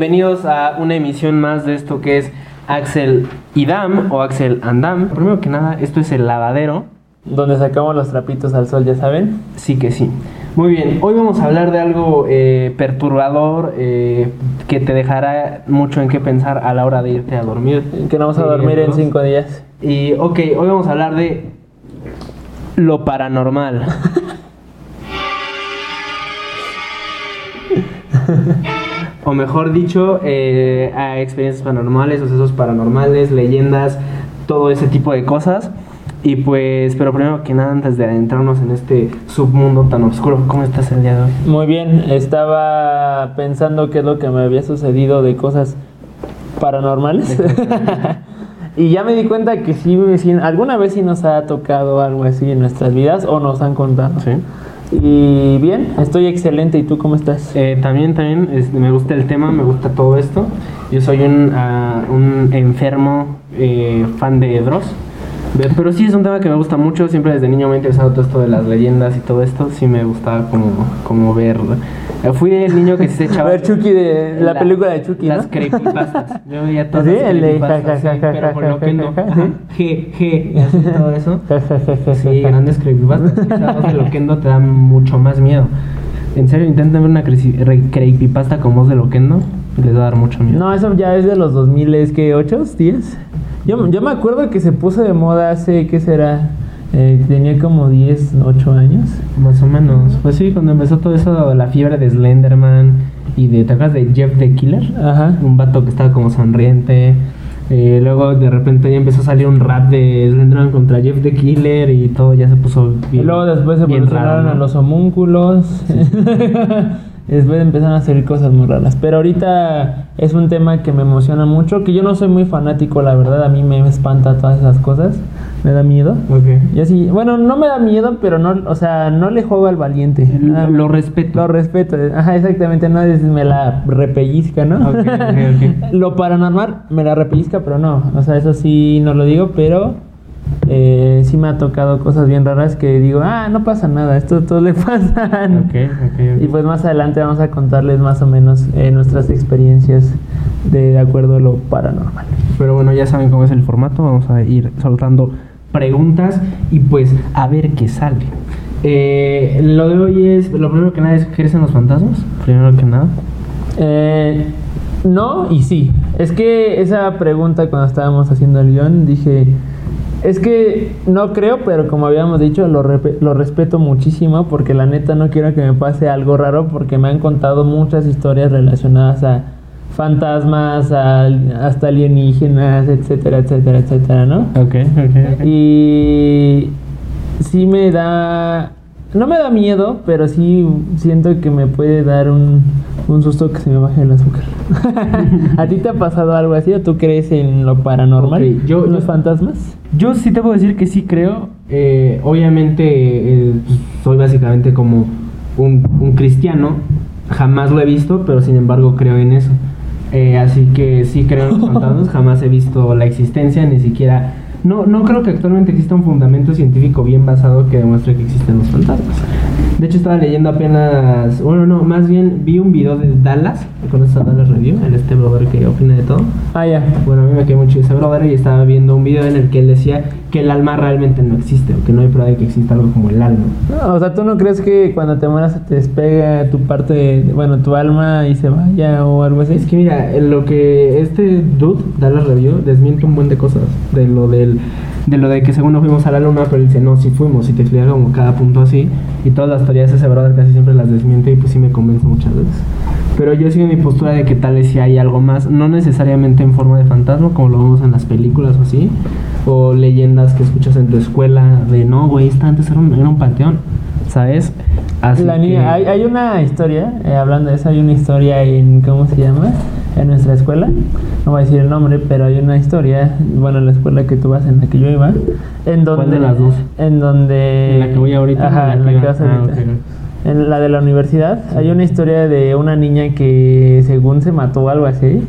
bienvenidos a una emisión más de esto que es Axel y Dam o Axel and Dam. Primero que nada, esto es el lavadero. Donde sacamos los trapitos al sol, ya saben. Sí que sí. Muy bien, hoy vamos a hablar de algo eh, perturbador eh, que te dejará mucho en qué pensar a la hora de irte a dormir. Que no vamos a dormir en cinco días. Y ok, hoy vamos a hablar de lo paranormal. o mejor dicho, eh, a experiencias paranormales, sucesos paranormales, leyendas, todo ese tipo de cosas. Y pues, pero primero que nada, antes de adentrarnos en este submundo tan oscuro, ¿cómo estás el día de hoy? Muy bien, estaba pensando qué es lo que me había sucedido de cosas paranormales. y ya me di cuenta que sí, sí, alguna vez sí nos ha tocado algo así en nuestras vidas o nos han contado. Sí. Y bien, estoy excelente. ¿Y tú cómo estás? Eh, también, también, este, me gusta el tema, me gusta todo esto. Yo soy un, ah, un enfermo eh, fan de Dross. Pero sí es un tema que me gusta mucho, siempre desde niño me ha interesado todo esto de las leyendas y todo esto, sí me gustaba como, como ver. Fui el niño que se A echaba... ver, Chucky, de la, película de Chucky, Las ¿no? creepypastas. Yo veía todas ¿Sí? las creepypastas, ja, ja, sí, ja, ja, pero ja, lo que no. y así todo eso. Sí, grandes creepypastas. Esa voz de Loquendo te da mucho más miedo. En serio, intenten ver una creepypasta con voz de Loquendo les va a dar mucho miedo. No, eso ya es de los 2000, ¿es que 8, 10? Yo, yo me acuerdo que se puso de moda hace, ¿qué será? Eh, tenía como 10, 8 años. Más o menos. Pues sí, cuando empezó todo eso, la fiebre de Slenderman y de. ¿Te acuerdas de Jeff the Killer? Ajá. Un vato que estaba como sonriente. Eh, luego de repente ya empezó a salir un rap de Slenderman contra Jeff the Killer y todo ya se puso Y bien. luego después se bien evolucionaron raro, a los homúnculos. después empezaron a salir cosas muy raras. Pero ahorita es un tema que me emociona mucho, que yo no soy muy fanático, la verdad. A mí me espanta todas esas cosas. Me da miedo. Ok. Y así, bueno, no me da miedo, pero no, o sea, no le juego al valiente. Lo- lo respeto. Lo respeto, ajá, exactamente, no es me la repellizca, ¿no? Ok, ok, ok. lo paranormal me la repellizca, pero no, o sea, eso sí no lo digo, pero eh, sí me ha tocado cosas bien raras que digo, ah, no pasa nada, esto todo le pasan. Ok, ok, ok. Y pues más adelante vamos a contarles más o menos eh, nuestras experiencias de, de acuerdo a lo paranormal. Pero bueno, ya saben cómo es el formato. Vamos a ir soltando preguntas y pues a ver qué sale. Eh, lo de hoy es, lo primero que nada es, ¿crees en los fantasmas? Primero que nada. Eh, no y sí. Es que esa pregunta cuando estábamos haciendo el guion dije, es que no creo, pero como habíamos dicho, lo, respeto muchísimo porque la neta no quiero que me pase algo raro porque me han contado muchas historias relacionadas a fantasmas, a- hasta alienígenas, etcétera, etcétera, etcétera, ¿no? Ok, ok, Y sí me da. No me da miedo, pero sí siento que me puede dar un, un susto que se me baje el azúcar. ¿A ti te ha pasado algo así o tú crees en lo paranormal? Ok, yo- ¿Los yo- fantasmas? Yo sí te puedo decir que sí creo. Eh, obviamente eh, soy básicamente como un, un cristiano. Jamás lo he visto, pero sin embargo creo en eso. Eh, así que sí creo en los fantasmas. Jamás he visto la existencia, ni siquiera... No, no creo que actualmente exista un fundamento científico bien basado que demuestre que existen los fantasmas. De hecho estaba leyendo apenas... Bueno, no, más bien vi un video de Dallas. ¿Conoces a Dallas Review? El este blogger que opina de todo. Ah, ya. Bueno, a mí me quedó mucho ese brother y estaba viendo un video en el que él decía que el alma realmente no existe o que no hay prueba de que exista algo como el alma. No, o sea, ¿tú no crees que cuando te mueras se te despega tu parte, de- bueno, tu alma y se vaya o algo así? Es que mira, lo que este dude da la review desmiente un buen de cosas de lo del de lo de que según no fuimos a la luna, pero él dice, no, sí fuimos, y te explica como cada punto así, y todas las teorías de ese brother casi siempre las desmiente y pues sí me convence muchas veces. Pero yo sigo mi postura de que tal vez si hay algo más, no necesariamente en forma de fantasma, como lo vemos en las películas o así, o leyendas que escuchas en tu escuela de, no, güey, esta antes era un, era un panteón, ¿sabes? Así la niña, que- hay, hay una historia, eh, hablando de eso, hay una historia en, ¿cómo se llama? En nuestra escuela, no voy a decir el nombre, pero hay una historia, bueno, en la escuela que tú vas, en la que yo iba, en donde... de las dos? En donde... ¿En la que voy ahorita? Ajá, en la que vas Ah, ahorita. ok. En la de la universidad, hay una historia de una niña que según se mató o algo así,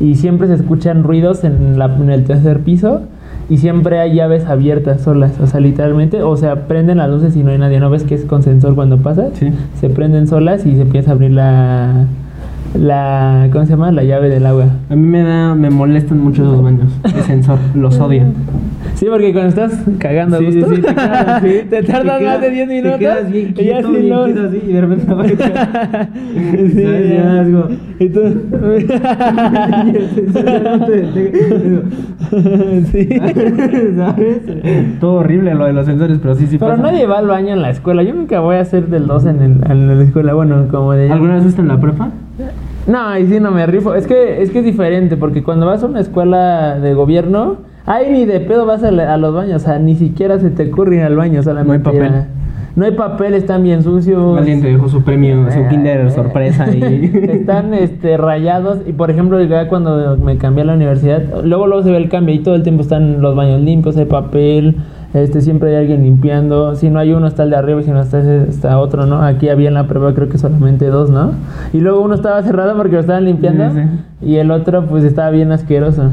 y siempre se escuchan ruidos en, la, en el tercer piso, y siempre hay llaves abiertas solas, o sea, literalmente, o sea, prenden las luces y no hay nadie, ¿no ves que es con sensor cuando pasa? Sí. Se prenden solas y se empieza a abrir la, la, ¿cómo se llama? La llave del agua. A mí me da, me molestan mucho esos baños. El sensor, los odio. Sí, porque cuando estás cagando a Sí, sí, gusto, sí, te quedas así, te tardas te más de 10 minutos. Te quedas bien y ya quieto, sí bien no- quieto así, y de repente aparece. Sí, ¿Sabes? ya. Es como- Y tú. Sí. ¿Sabes? Todo horrible lo de los sensores, pero sí, sí Pero pasa. nadie va al baño en la escuela. Yo nunca voy a hacer del 2 en, el, en la escuela. Bueno, como de. ¿Alguna vez fuiste en la prepa? No, ahí sí no me rifo. Es que, es que es diferente, porque cuando vas a una escuela de gobierno, ahí ni de pedo vas a, la- a los baños. O sea, ni siquiera se te ocurre ir al baño. Solamente No hay papel. No hay papel, están bien sucios. Alguien te dejó su premio, su Eh, Kinder eh, sorpresa y. Están este, rayados y por ejemplo ya cuando me cambié a la universidad, luego luego se ve el cambio y todo el tiempo están los baños limpios, hay papel, este siempre hay alguien limpiando, si no hay uno está el de arriba y si no está está otro, ¿no? Aquí había en la prueba creo que solamente dos, ¿no? Y luego uno estaba cerrado porque lo estaban limpiando Sí, y el otro pues estaba bien asqueroso.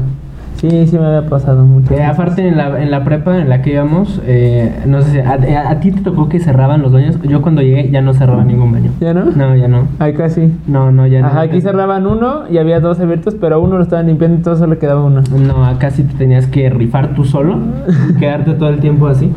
Sí, sí me había pasado mucho. Eh, aparte en la, en la prepa en la que íbamos, eh, no sé si a, a- a ti te tocó que cerraban los baños. Yo cuando llegué ya no cerraba ningún baño. ¿Ya no? No, ya no. Ahí casi. No, no, ya no. Ajá, aquí cerraban uno y había dos abiertos, pero uno lo estaban limpiando y todo solo quedaba uno. No, acá sí te tenías que rifar tú solo y quedarte todo el tiempo así.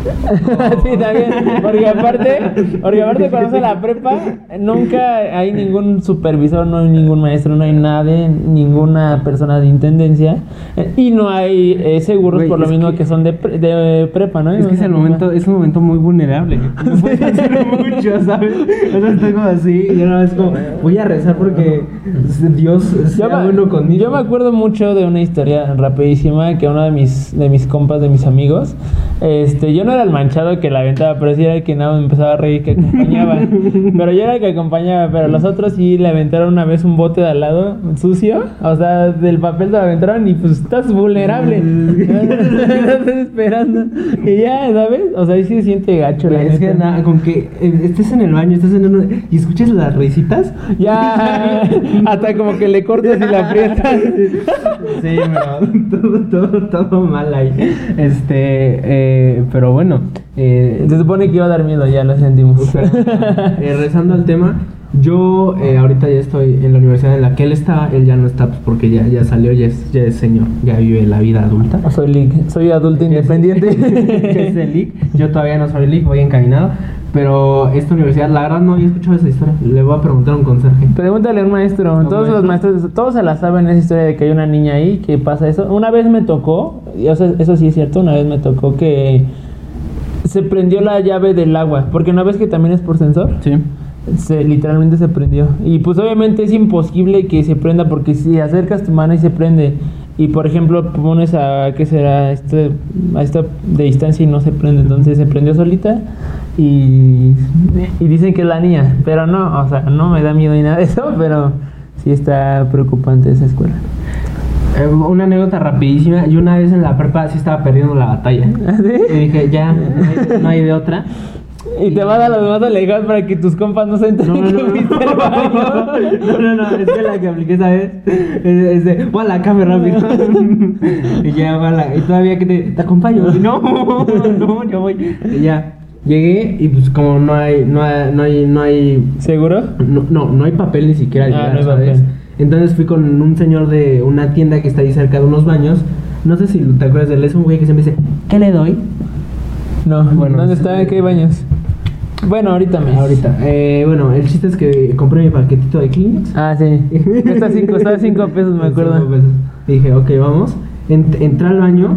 sí, también. Porque aparte, porque aparte cuando a la prepa, nunca hay ningún supervisor, no hay ningún maestro, no hay nadie, ninguna persona de intendencia. eh, Y no hay eh, seguros Güey, por lo mismo que- que, son de, pre- de prepa, ¿no? Es que es el momento, es un momento muy vulnerable. No puedes hacer mucho, ¿sabes? Yo tengo así, yo no es como, voy a rezar porque Dios sea Yo bueno conmigo. yo me acuerdo mucho de una historia rapidísima que uno de mis, de mis compas, de mis amigos, este, yo no era el manchado que la aventaba, pero sí era el que nada me empezaba a reír que acompañaba. pero yo era el que acompañaba, pero los otros sí le aventaron una vez un bote de al lado sucio, o sea, del papel te lo aventaron y pues estás vulnerable. estás esperando. Y ya, ¿sabes? O sea, ahí sí se siente gacho la es que nada, con que eh, estés en el baño, estés en uno y escuches las risitas. Ya, hasta como que le cortas y la aprietas. Sí, pero todo, todo, todo mal ahí. Este, eh, pero bueno, eh, Se supone que iba a dar miedo, ya lo sentimos. pero, eh, regresando al tema, yo eh, ahorita ya estoy en la universidad en la que él está, él ya no está pues, porque ya, ya salió, ya es, ya es señor, ya vive la vida adulta. Soy league, soy adulto independiente. es el. Yo todavía no soy LIC, voy encaminado. Pero esta universidad, la verdad no había escuchado esa historia. Le voy a preguntar a un conserje. Pregúntale a un maestro. ¿Un todos los maestro? maestros, todos se la saben esa historia de que hay una niña ahí que pasa eso. Una vez me tocó, y o sea, eso sí es cierto, una vez me tocó que se prendió la llave del agua. Porque una vez que también es por sensor, Sí. se, literalmente se prendió. Y pues obviamente es imposible que se prenda porque si acercas tu mano y se prende. Y por ejemplo pones a, ¿qué será? Este, a esta de distancia y no se prende. Entonces se prendió solita y, y dicen que es la niña. Pero no, o sea, no me da miedo ni nada de eso, pero sí está preocupante esa escuela. Eh, una anécdota rapidísima. Yo una vez en la prepa sí estaba perdiendo la batalla. ¿Ah, sí? Y dije, ya, no hay, no hay de otra. Y te vas a los más alejados para que tus compas no se enteren No, no, que no. fuiste al baño. No, no, no, es que la que apliqué esa vez es, es de, voy a la cama rápido. y ya, voy a la- y todavía que te, te acompaño. No, no, yo voy. Y ya, llegué y pues como no hay, no hay, no hay, no hay, ¿Seguro? no, no, no hay papel ni siquiera Ah, llegar, no hay ¿sabes? papel. Entonces fui con un señor de una tienda que está ahí cerca de unos baños. No sé si te acuerdas de él, es un güey que siempre dice, ¿qué le doy? No, Bueno, ¿dónde sí. está? ¿En qué baños? Bueno, ahorita me. Ahorita. Eh, bueno, el chiste es que compré mi paquetito de Kleenex. Ah, sí. Cuesta 5, estaba 5 pesos, me acuerdo. Cinco pesos. Dije, ok, vamos. Ent- entré al baño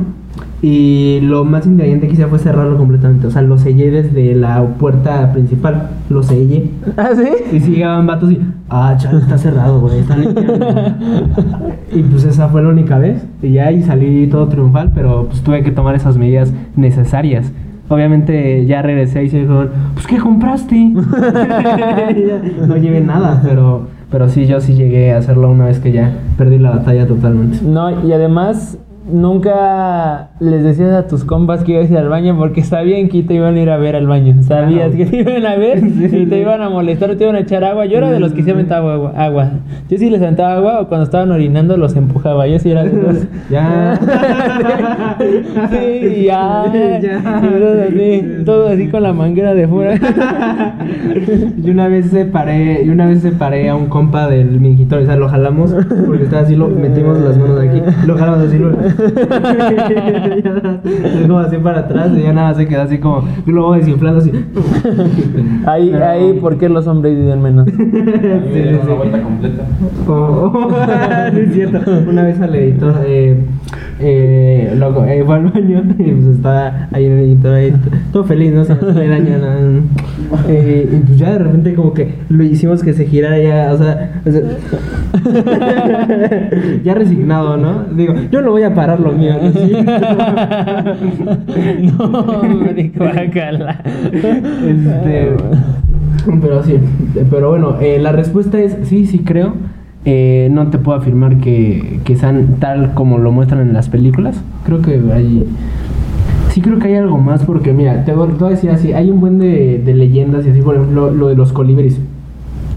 y lo más inteligente que hice fue cerrarlo completamente. O sea, lo sellé desde la puerta principal. Lo sellé. ¿Ah, sí? Y si llegaban vatos y, ah, chaval, está cerrado, güey, está y pues esa fue la única vez. Y ya ahí salí todo triunfal, pero pues tuve que tomar esas medidas necesarias. Obviamente ya regresé y se dijeron, pues ¿qué compraste? Y no llevé nada, pero, pero sí, yo sí llegué a hacerlo una vez que ya perdí la batalla totalmente. No, y además, nunca les decías a tus compas que ibas a ir al baño porque sabían que te iban a ir a ver al baño. Sabías que te iban a ver Sí, y sí. te iban a molestar o te iban a echar agua. Yo era de los que se aventaba agua, agua. Yo sí les aventaba agua o cuando estaban orinando los empujaba. Yo sí era de los... Ya. sí, ya. Ya. Y todo así, todo así con la manguera de fuera. Y una vez separé, y una vez separé a un compa del mingitorio, o sea, lo jalamos porque estaba así, lo metimos las manos aquí, lo jalamos así, lo y como así para atrás y ya nada se quedó así como globo desinflando así. Ahí, Pero- ahí, ¿por qué los hombres viven menos? Me dieron una vuelta completa. Oh, no es cierto. Una vez al editor, eh, eh, loco, eh, fue al baño y pues estaba ahí el editor ahí, todo feliz, ¿no? Se le daño nada. Eh, y pues ya de repente como que lo hicimos que se girara ya, o sea, o sea, ya resignado, ¿no? Digo, yo no voy a parar lo mío, ¿no? Sí. no, guácala. Este, pero sí, pero bueno, eh, la respuesta es sí, sí creo. Eh, no te puedo afirmar que, que sean tal como lo muestran en las películas. Creo que hay... Sí creo que hay algo más porque mira, te voy, te voy a decir así, hay un buen de, de leyendas y así, por ejemplo, lo de los colibris.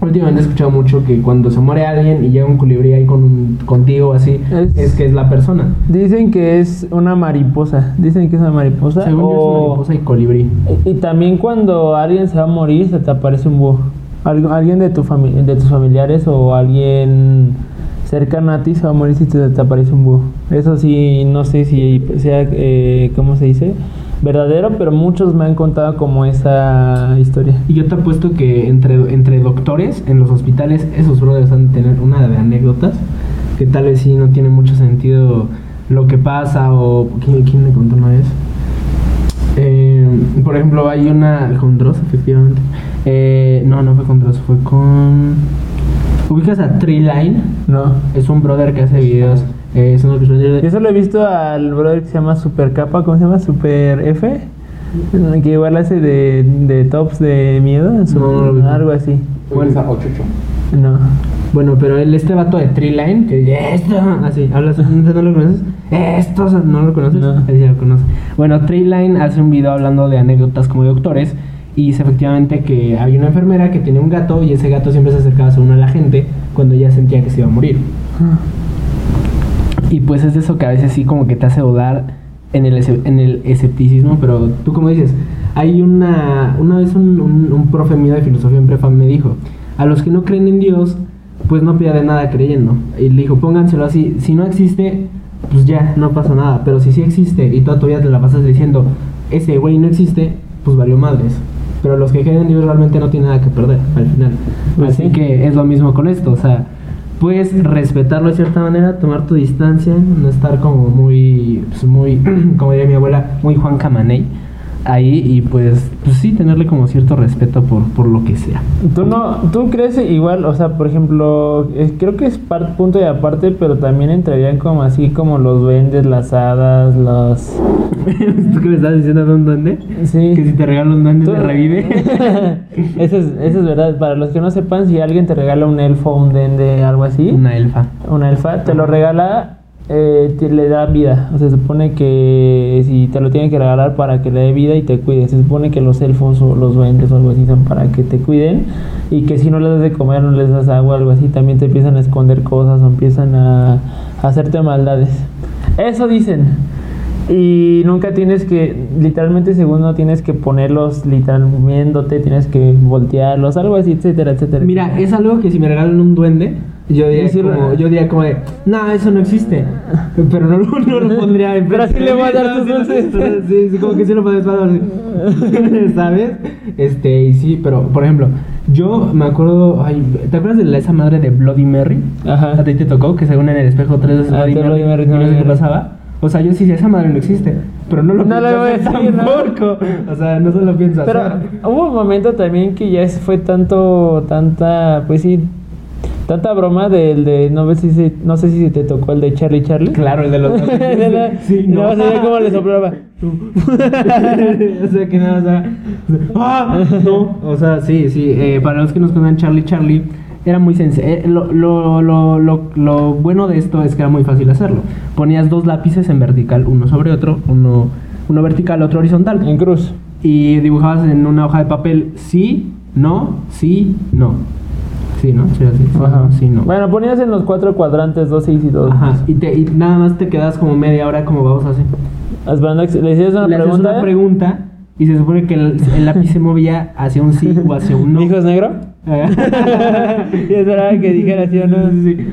Últimamente he escuchado mucho que cuando se muere alguien y llega un colibrí ahí con, contigo así, Es- es, que es la persona. Dicen que es una mariposa. Dicen que es una mariposa. Según yo es una o- mariposa y colibrí. Y también cuando alguien se va a morir, se te aparece un búho. Algu- Alguien de, tu de tus familiares o alguien cercano a ti se va a morir si te, te aparece un búho. Eso sí, no sé si sea, eh, ¿cómo se dice? Verdadero, pero muchos me han contado como esa historia. Y yo te apuesto que entre, entre doctores en los hospitales, esos brothers han de tener una de anécdotas que tal vez sí no tiene mucho sentido lo que pasa o... ¿Quién, quién me contó una vez? Eh, por ejemplo, hay una... Con efectivamente. Eh, no, no fue con Dross, fue con... ¿Ubicas a Treeline? No. Es un brother que hace videos. Eh, es uno que suele- Yo solo he visto al brother que se llama Super Capa, ¿cómo se llama? Super F. Que igual hace de, de tops de miedo. su- No, no algo así. Bueno, esa o Chucho. No. Bueno, pero él, este vato de Treeline, que esto, así, hablas, ¿no lo conoces? Esto, ¿no lo conoces? No. Él sí lo conoce. Bueno, Treeline hace un video hablando de anécdotas como de doctores y dice efectivamente que había una enfermera que tenía un gato y ese gato siempre se acercaba según a la gente cuando ya sentía que se iba a morir. Y pues es eso que a veces sí como que te hace dudar en el, en el escepticismo, pero tú como dices, hay una, una vez un, un, un profe mío de filosofía en prefa me dijo, a los que no creen en Dios, pues no pierden nada creyendo. Y le dijo, pónganselo así, si no existe, pues ya, no pasa nada, pero si sí existe y toda tu vida te la pasas diciendo, ese güey no existe, pues valió madres. Pero los que creen en Dios realmente no tienen nada que perder al final. Pues Así sí. que es lo mismo con esto, o sea, puedes respetarlo de cierta manera, tomar tu distancia, no estar como muy, pues muy, como diría mi abuela, muy Juan Camaney ahí y pues, pues sí, tenerle como cierto respeto por, por lo que sea. ¿Tú no, tú crees igual, o sea, por ejemplo, creo que es par- punto y aparte, pero también entrarían como así como los duendes, las hadas, los... ¿Tú qué me estás diciendo de un duende? Sí. Que si te regalo un duende Tú- te revive. eso, es, eso es verdad. Para los que no sepan, si alguien te regala un elfo, un duende, algo así, Una elfa. una elfa, te lo regala, eh, le da vida. O sea, se supone que si te lo tienen que regalar para que le dé vida y te cuide. Se supone que los elfos o los duendes o algo así son para que te cuiden y que si no les das de comer, no les das agua, algo así, también te empiezan a esconder cosas o empiezan a, a hacerte maldades. Eso dicen. Y nunca tienes que, literalmente según no tienes que ponerlos literalmente tienes que voltearlos, algo así, etcétera, etcétera. Mira, es algo que si me regalan un duende, yo diría, Sí, como, yo diría como de, no, eso no existe. Pero no, lo- no lo pondría en Pero así le voy a dar tus dulces. Sí, sí, como que sí lo puedes pasar así. ¿Sabes? Este, y sí, pero por ejemplo, yo me acuerdo, ay, ¿te acuerdas de la, esa madre de Bloody Mary? Ajá. A ti te tocó que según en el espejo tres veces Ah, Bloody sí, Mary, Bloody Mary, y no sé Bloody qué pasaba. O sea, yo sí, esa madre no existe, pero no lo No pienso lo voy a decir, ¿no? tampoco. O sea, no se lo pienso Pero hacer. hubo un momento también que ya fue tanto, tanta, pues sí, tanta broma del de, no, ves si no sé si te tocó el de Charlie Charlie. Claro, el de los sí, no. no. sabía cómo le soplaba. o sea, que nada, o sea, ¡ah! no, o sea, sí, sí, eh, para los que nos conocen Charlie Charlie, Era muy sencillo. Lo, lo, lo, lo, lo bueno de esto es que era muy fácil hacerlo. Ponías dos lápices en vertical, uno sobre otro, uno, uno vertical, otro horizontal. En cruz. Y dibujabas en una hoja de papel sí, no, sí, no. Sí, ¿no? Sí, así. Sí, Ajá. sí, no. Bueno, ponías en los cuatro cuadrantes 2, 6 y 2. Ajá. Y, te, y nada más te quedas como media hora como vamos así. Esperando le hicieras una Le haces pregunta. una pregunta y se supone que el, el lápiz se movía hacia un sí o hacia un no. ¿Mi hijo es negro? y esperaba que dijera sí o no. Sí, sí.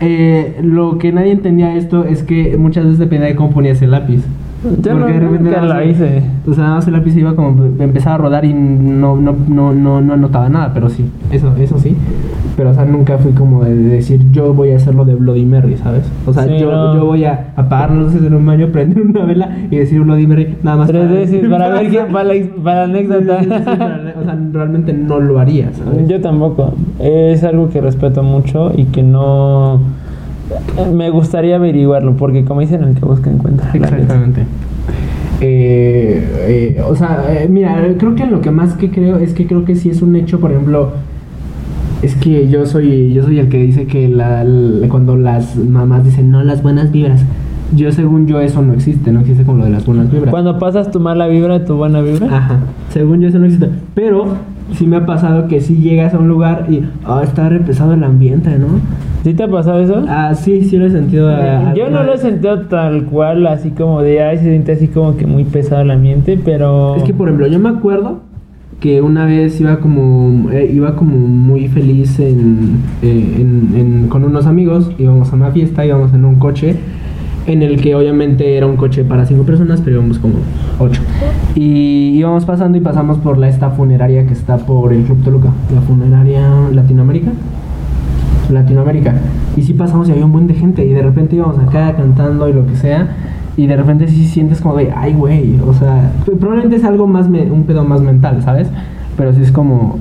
Eh, lo que nadie entendía esto es que muchas veces dependía de cómo ponías el lápiz. Yo Porque de repente la hice. O sea, nada más el lápiz iba como empezaba a rodar y no, no, no, no, no anotaba nada, pero sí, eso, eso sí. Pero o sea, nunca fui como de decir yo voy a hacerlo de Bloody Mary, ¿sabes? O sea, Sí, yo, no. yo voy a apagar las luces en un baño, prender una vela y decir Bloody Mary nada más. Tres veces para ver quién, para la, para la sí, sí, anécdota. para- o sea, realmente no lo haría, ¿sabes? Yo tampoco. Es algo que respeto mucho y que no. Me gustaría averiguarlo porque, como dicen, el que busca encuentra. Exactamente. Eh, eh, o sea, eh, mira, creo que lo que más que creo es que creo que sí es un hecho, por ejemplo, es que yo soy yo soy el que dice que la, la- cuando las mamás dicen no las buenas vibras, yo según yo eso no existe, no existe como lo de las buenas vibras. Cuando pasas tu mala vibra, tu buena vibra. Ajá, según yo eso no existe, pero sí me ha pasado que sí llegas a un lugar y ah, está re pesado el ambiente, ¿no? ¿Sí te ha pasado eso? Ah, sí, sí lo he sentido. ah, Yo no lo he sentido tal cual, así como de, ay, se siente así como que muy pesado el ambiente, pero... Es que por ejemplo, yo me acuerdo que una vez iba como eh, iba como muy feliz en, eh, en- en- con unos amigos, íbamos a una fiesta, íbamos en un coche en el que obviamente era un coche para cinco personas, pero íbamos como ocho. Y íbamos pasando y pasamos por la esta funeraria que está por el Club Toluca, la funeraria Latinoamérica. Latinoamérica. Y sí pasamos y había un buen de gente. Y de repente íbamos acá cantando y lo que sea. Y de repente sí sientes como de, ay, güey. O sea, probablemente es algo más, me- un pedo más mental, ¿sabes? Pero sí es como.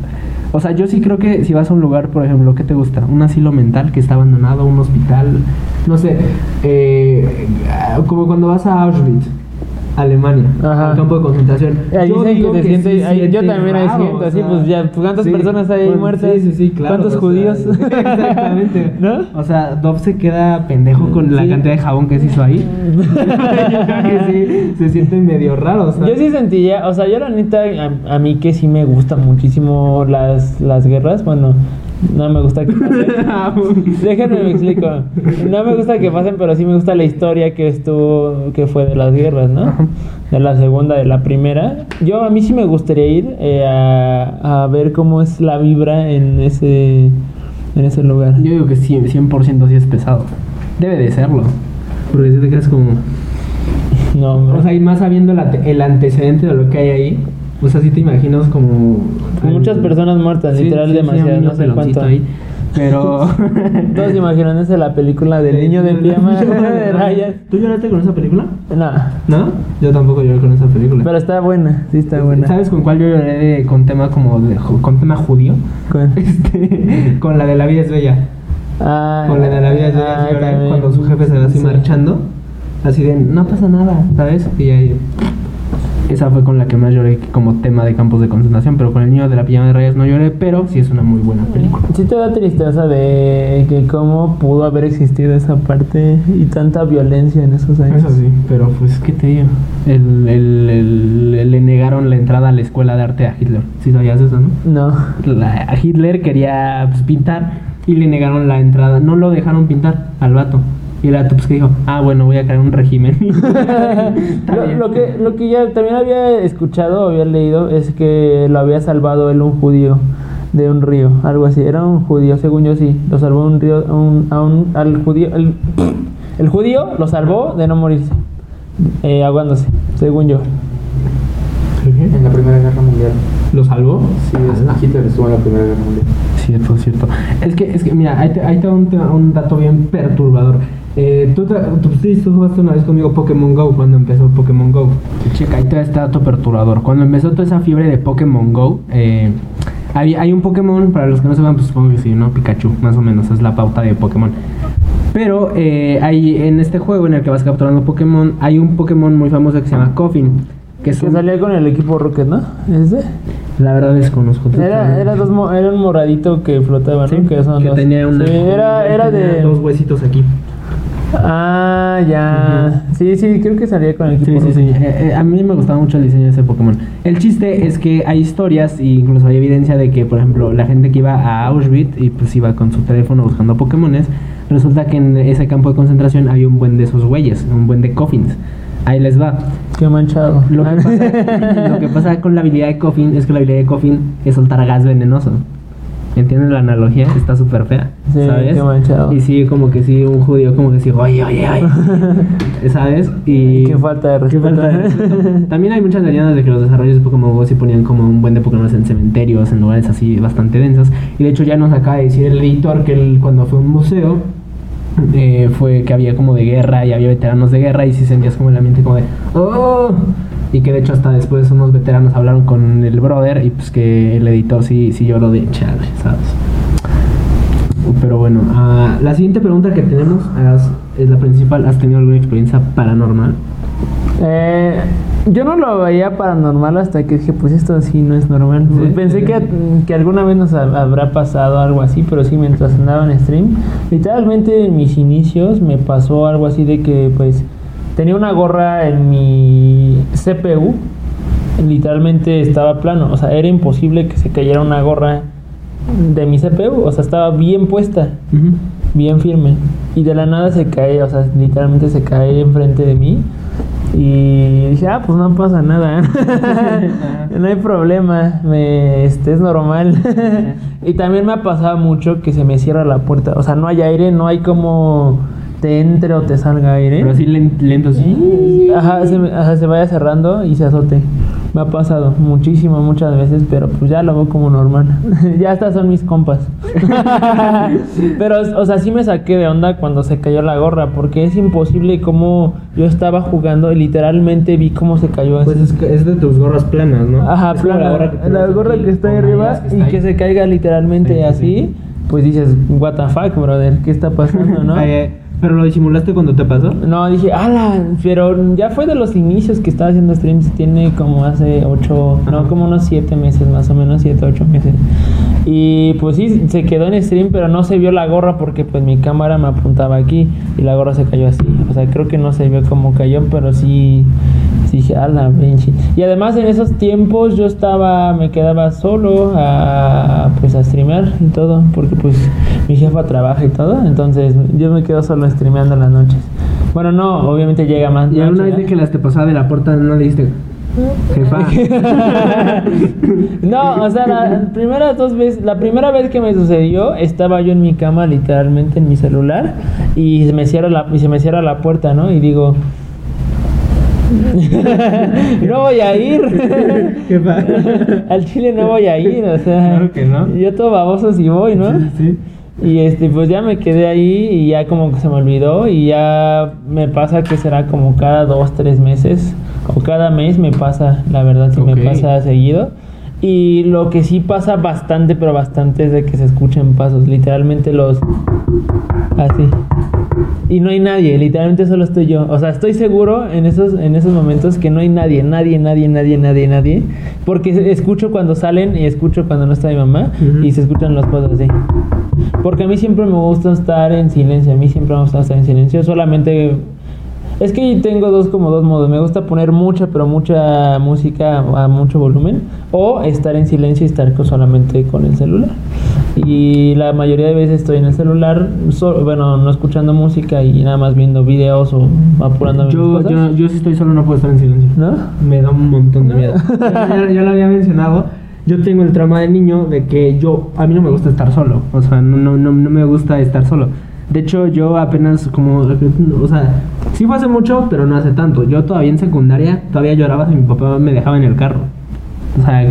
O sea, yo sí creo que si vas a un lugar, por ejemplo, ¿qué te gusta? Un asilo mental que está abandonado, un hospital, no sé, eh, como cuando vas a Auschwitz, Alemania, Ajá. al campo de concentración. Ahí Yo dicen que siente, sí ahí- yo también ahí siento, así, sea, pues ya, pues, ¿cuántas sí, personas hay ahí bueno, muertas? Sí, sí, sí, claro. ¿Cuántos sea, judíos? Exactamente. ¿No? O sea, Dove se queda pendejo con la Sí. cantidad de jabón que se hizo ahí. yo creo que sí, se siente medio raro, ¿sabes? Yo sí sentía, o sea, yo la neta, a, a mí que sí me gustan muchísimo las, las guerras, bueno, no me gusta que pasen. Déjenme me explico. No me gusta que pasen, pero sí me gusta la historia que estuvo, que fue de las guerras, ¿no? De la segunda, de la primera. Yo a mí sí me gustaría ir eh, a, a ver cómo es la vibra en ese, en ese lugar. Yo digo que sí, 100% sí es pesado. Debe de serlo. Porque si te quedas como... No, hombre. O sea, y más sabiendo el, ante- el antecedente de lo que hay ahí. O sea, sí te imaginas como... Muchas personas muertas, literal, demasiadas, un no sé cuánto. ahí. Pero... Todos imaginándose la película del niño de pijama de. ¿Tú lloraste con esa película? No, ¿No? Yo tampoco lloré con esa película. pero está buena, sí está buena. ¿Sabes con cuál yo lloré de- con tema como de, con tema judío? Este, con la de la vida es bella. Ah, Con la de la vida es bella ah, sí lloré cuando su jefe se va así Sí. marchando. Así de, no pasa nada, ¿sabes? Y ahí... Esa fue con la que más lloré como tema de campos de concentración, pero con el niño de la pijama de rayas no lloré, pero sí es una muy buena película. Sí te da tristeza de que cómo pudo haber existido esa parte y tanta violencia en esos años. Eso sí, pero pues, ¿qué te digo? El, el- el- le negaron la entrada a la escuela de arte a Hitler. ¿Sí sabías eso, no? No. La- a Hitler quería pues, pintar y le negaron la entrada. No lo dejaron pintar al vato. Y el vato pues que dijo, ah, bueno, voy a crear un régimen. Lo, que, lo que ya también había escuchado, había leído, es que lo había salvado él un judío de un río, algo así. Era un judío, según yo sí. Lo salvó un río, a un, a un- al judío. El, el judío lo salvó de no morirse, eh, ahogándose, según yo. En la Primera Guerra Mundial. ¿Lo salvó? Sí, es-. Hitler estuvo en la Primera Guerra Mundial. Cierto, cierto. Es que, es que mira, ahí te, ahí te va un, tema- un dato bien perturbador. Eh, tú, tú, sí, tú jugaste una vez conmigo Pokémon Go cuando empezó Pokémon Go. Checa, ahí te este dato perturbador. Cuando empezó toda esa fiebre de Pokémon Go, eh, hay, hay un Pokémon, para los que no sepan, pues supongo que sí, ¿no? Pikachu, más o menos, es la pauta de Pokémon. Pero eh, hay, en este juego en el que vas capturando Pokémon, hay un Pokémon muy famoso que se llama Coffin. Que es Que un- salía con el equipo Rocket, ¿no? ¿Ese? La verdad desconozco. Era, era, dos mo- era un moradito que flotaba, ¿no? Sí, que son que dos. tenía una, Sí, era, era tenía de. dos huesitos aquí. Ah, ya. Sí, sí, creo que salía con el equipo. Sí, sí, sí. Eh, eh, a mí me gustaba mucho el diseño de ese Pokémon. El chiste es que hay historias e incluso hay evidencia de que, por ejemplo, la gente que iba a Auschwitz y pues iba con su teléfono buscando Pokémones, resulta que en ese campo de concentración había un buen de esos güeyes, un buen de coffins. Ahí les va. Qué manchado. Lo que, pasa, lo que pasa con la habilidad de Coffin es que la habilidad de Coffin es soltar gas venenoso. ¿Entiendes la analogía? Está súper fea. Sí, ¿Sabes? qué manchado. Y sí, como que sí, un judío como que sí, oye, oye, oye. ¿Sabes? Y... Qué falta de respeto. falta de respeto. También hay muchas leyendas de que los desarrollos de Pokémon Go sí ponían como un buen de Pokémon en cementerios, en lugares así bastante densos. Y de hecho ya nos acaba de decir el editor que él, cuando fue a un museo eh, fue que había como de guerra y había veteranos de guerra y sí sentías como el ambiente como de ¡Oh! Y que de hecho hasta después unos veteranos hablaron con el brother y pues que el editor sí, sí lloró de chale, ¿sabes? Pero bueno, ah, la siguiente pregunta que tenemos es la principal. ¿Has tenido alguna experiencia paranormal? Eh, yo no lo veía paranormal hasta que dije, pues esto sí no es normal. Sí. Pensé que, que alguna vez nos ha- habrá pasado algo así, pero sí, mientras andaba en stream, literalmente en mis inicios me pasó algo así de que, pues, tenía una gorra en mi CPU, literalmente estaba plano, o sea, era imposible que se cayera una gorra de mi CPU, o sea, estaba bien puesta bien firme. Y de la nada se cae, o sea, literalmente se cae enfrente de mí. Y dije, ah, pues no pasa nada. no hay problema, me, este, es normal. y también me ha pasado mucho que se me cierra la puerta. O sea, no hay aire, no hay como te entre o te salga aire. Pero así len- lento, sí. Ajá se, ajá, se vaya cerrando y se azote. Me ha pasado muchísimo, muchas veces, pero pues ya lo veo como normal. ya estas son mis compas. pero, o sea, sí me saqué de onda cuando se cayó la gorra, porque es imposible como yo estaba jugando y literalmente vi cómo se cayó así. Pues es, que- es de tus gorras planas, ¿no? Ajá, Es plana. La gorra, aquí, que está ahí arriba que y está que ahí. se caiga literalmente Sí, sí, así, sí. pues dices, what the fuck, brother, ¿qué está pasando, no? ¿Pero lo disimulaste cuando te pasó? No, dije, ala, pero ya fue de los inicios que estaba haciendo streams, tiene como hace ocho, no, Ajá. como unos siete meses, más o menos, siete, ocho meses. Y pues sí, se quedó en stream, pero no se vio la gorra porque pues mi cámara me apuntaba aquí y la gorra se cayó así. O sea, creo que no se vio cómo cayó, pero sí, dije, ala, Benji. Y además en esos tiempos yo estaba, me quedaba solo a, pues a streamear y todo, porque pues mi jefa trabaja y todo, entonces yo me quedo solo streameando en las noches. Bueno, no, obviamente llega más. Y alguna vez de que las te pasaba de la puerta no le diste. Jefa. no, o sea, la primera dos veces, la primera vez que me sucedió, estaba yo en mi cama, literalmente en mi celular, y se me cierra la, y se me cierra la puerta, ¿no? Y digo, no voy a ir. Jefa. Al chile no voy a ir, o sea, Claro que no. yo todo baboso si voy, ¿no? Sí, sí. Y este, pues ya me quedé ahí y ya como que se me olvidó y ya me pasa que será como cada dos, tres meses o cada mes me pasa, la verdad Ok. me pasa seguido. Y lo que sí pasa bastante, pero bastante es de que se escuchen pasos, literalmente los... Así. Y no hay nadie, literalmente solo estoy yo. O sea, estoy seguro en esos, en esos momentos que no hay nadie, nadie, nadie, nadie, nadie, nadie. Porque escucho cuando salen y escucho cuando no está mi mamá y se escuchan los pasos así. Porque a mí siempre me gusta estar en silencio, a mí siempre me gusta estar en silencio, solamente... Es que tengo dos como dos modos, me gusta poner mucha, pero mucha música a mucho volumen, o estar en silencio y estar co- solamente con el celular. Y la mayoría de veces estoy en el celular, so- bueno, no escuchando música y nada más viendo videos o apurando mis Yo, cosas. yo, yo si estoy solo no puedo estar en silencio. ¿No? Me da un montón de miedo. ya, ya lo había mencionado. Yo tengo el trauma de niño de que yo, a mí no me gusta estar solo. O sea, no, no, no, no me gusta estar solo. De hecho, yo apenas como, o sea, sí fue hace mucho, pero no hace tanto. Yo todavía en secundaria, todavía lloraba si mi papá me dejaba en el carro. O sea,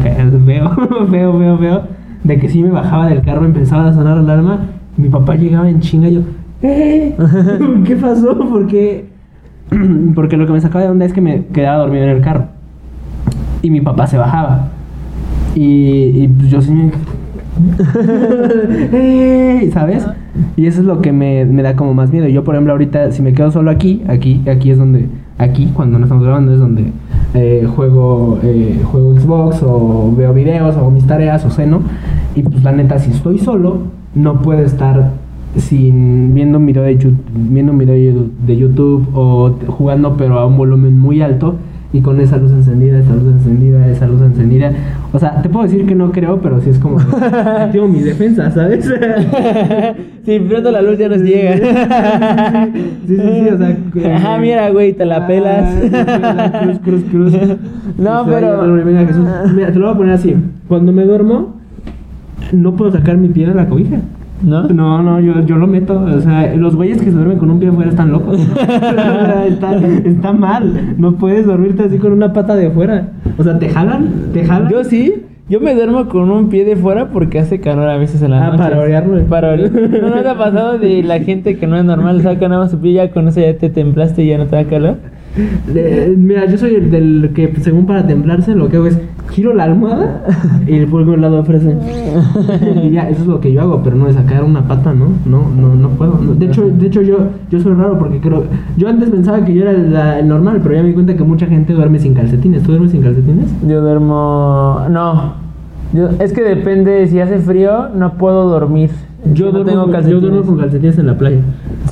veo, veo, veo, veo, de que sí me bajaba del carro, empezaba a sonar la alarma, mi papá llegaba en chinga y yo, ¡eh! ¿Qué pasó? ¿Por qué? Porque lo que me sacaba de onda es que me quedaba dormido en el carro. Y mi papá se bajaba. Y, y pues yo sí me... ¿Sabes? Y eso es lo que me, me da como más miedo. Yo, por ejemplo, ahorita, si me quedo solo aquí, aquí, aquí es donde, aquí, cuando no estamos grabando, es donde eh, juego, eh, juego Xbox o veo videos, hago mis tareas o ceno. Y pues la neta, si estoy solo, no puedo estar sin viendo un video de YouTube, viendo un video de YouTube- o jugando pero a un volumen muy alto y con esa luz encendida, esa luz encendida, esa luz encendida. O sea, te puedo decir que no creo, pero sí es como tengo mis defensas, ¿sabes? Si pronto la luz ya nos llega. Sí, sí, sí, o sea, Ajá, mira, güey, te la Ah, pelas. Cruz, cruz, cruz. No, pero-. Mira, te lo voy a poner así. Cuando me duermo, no puedo sacar mi pie de la cobija. ¿No? No, no, yo, yo lo meto. O sea, los güeyes que se duermen con un pie afuera están locos. está, está mal. No puedes dormirte así con una pata de afuera. O sea, te jalan, te jalan. Yo sí. Yo me duermo con un pie de fuera porque hace calor a veces en la Ah, noche. para orearlo. Para orear. ¿No, ¿No te ha pasado de la gente que no es normal saca nada más su pie ya con eso ya te templaste y ya no te da calor? Mira, yo soy el del que según para temblarse lo que hago es giro la almohada y le pongo el lado ofrece. y ya, eso es lo que yo hago, pero no de sacar una pata, ¿no? No, no, no puedo. No, De hecho, de hecho yo, yo soy raro porque creo, yo antes pensaba que yo era la- el normal, pero ya me di cuenta que mucha gente duerme sin calcetines. ¿Tú duermes sin calcetines? Yo duermo. No. Yo, es que depende, si hace frío, no puedo dormir. Yo, no duermo, tengo con- yo calcetines. duermo con calcetines en la playa.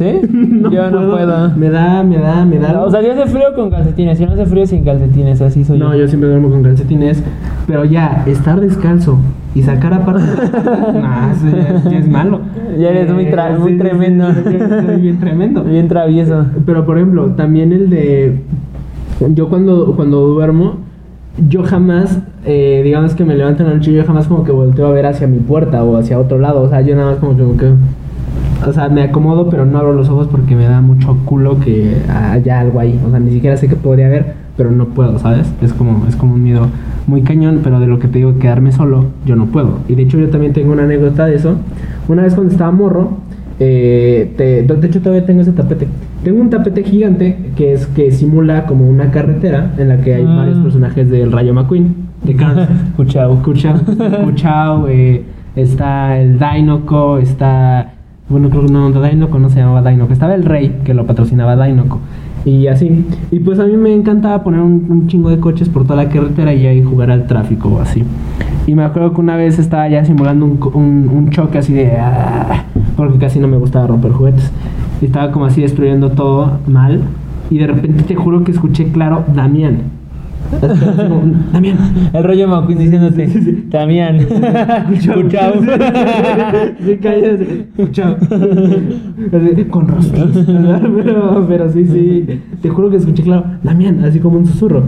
¿Sí? yo no puedo. Me da, me da, me da. O sea, si hace frío con calcetines, si no hace frío sin calcetines, así soy No, yo siempre duermo con calcetines, pero ya estar descalzo y sacar aparte, nah, eso ya, es- ya es malo. Ya eres muy tra- muy tremendo. sí, ya soy bien tremendo. Bien travieso. Pero por ejemplo, también el de yo cuando cuando duermo yo jamás, eh, digamos que me levanto en la noche, yo jamás como que volteo a ver hacia mi puerta o hacia otro lado. O sea, yo nada más como que, como que- o sea, me acomodo, pero no abro los ojos porque me da mucho culo que haya algo ahí. O sea, ni siquiera sé que podría haber, pero no puedo, ¿sabes? Es como, es como un miedo muy cañón, pero de lo que te digo, quedarme solo, yo no puedo. Y de hecho yo también tengo una anécdota de eso. Una vez cuando estaba morro, eh, te- de hecho todavía tengo ese tapete. Tengo un tapete gigante que es que simula como una carretera en la que hay Mm. varios personajes del Rayo McQueen, de Cars. Cuchao. Kuchao, Kuchao, eh, está el Dinoco, está. Bueno, creo que no, Dinoco no se llamaba Dinoco, estaba el Rey que lo patrocinaba Dinoco. Y así. Y pues a mí me encantaba poner un, chingo de coches por toda la carretera y ahí jugar al tráfico o así. Y me acuerdo que una vez estaba ya simulando un, un choque así de. "Ah", porque casi no me gustaba romper juguetes. Y estaba como así destruyendo todo mal. Y de repente te juro que escuché claro Damián. Damián, El rollo McQueen diciéndote, Damián. Cuchao. Cállate. Chao. Así, Con rostros. Pero, pero sí, sí. Te juro que escuché claro. Damián, así como un susurro.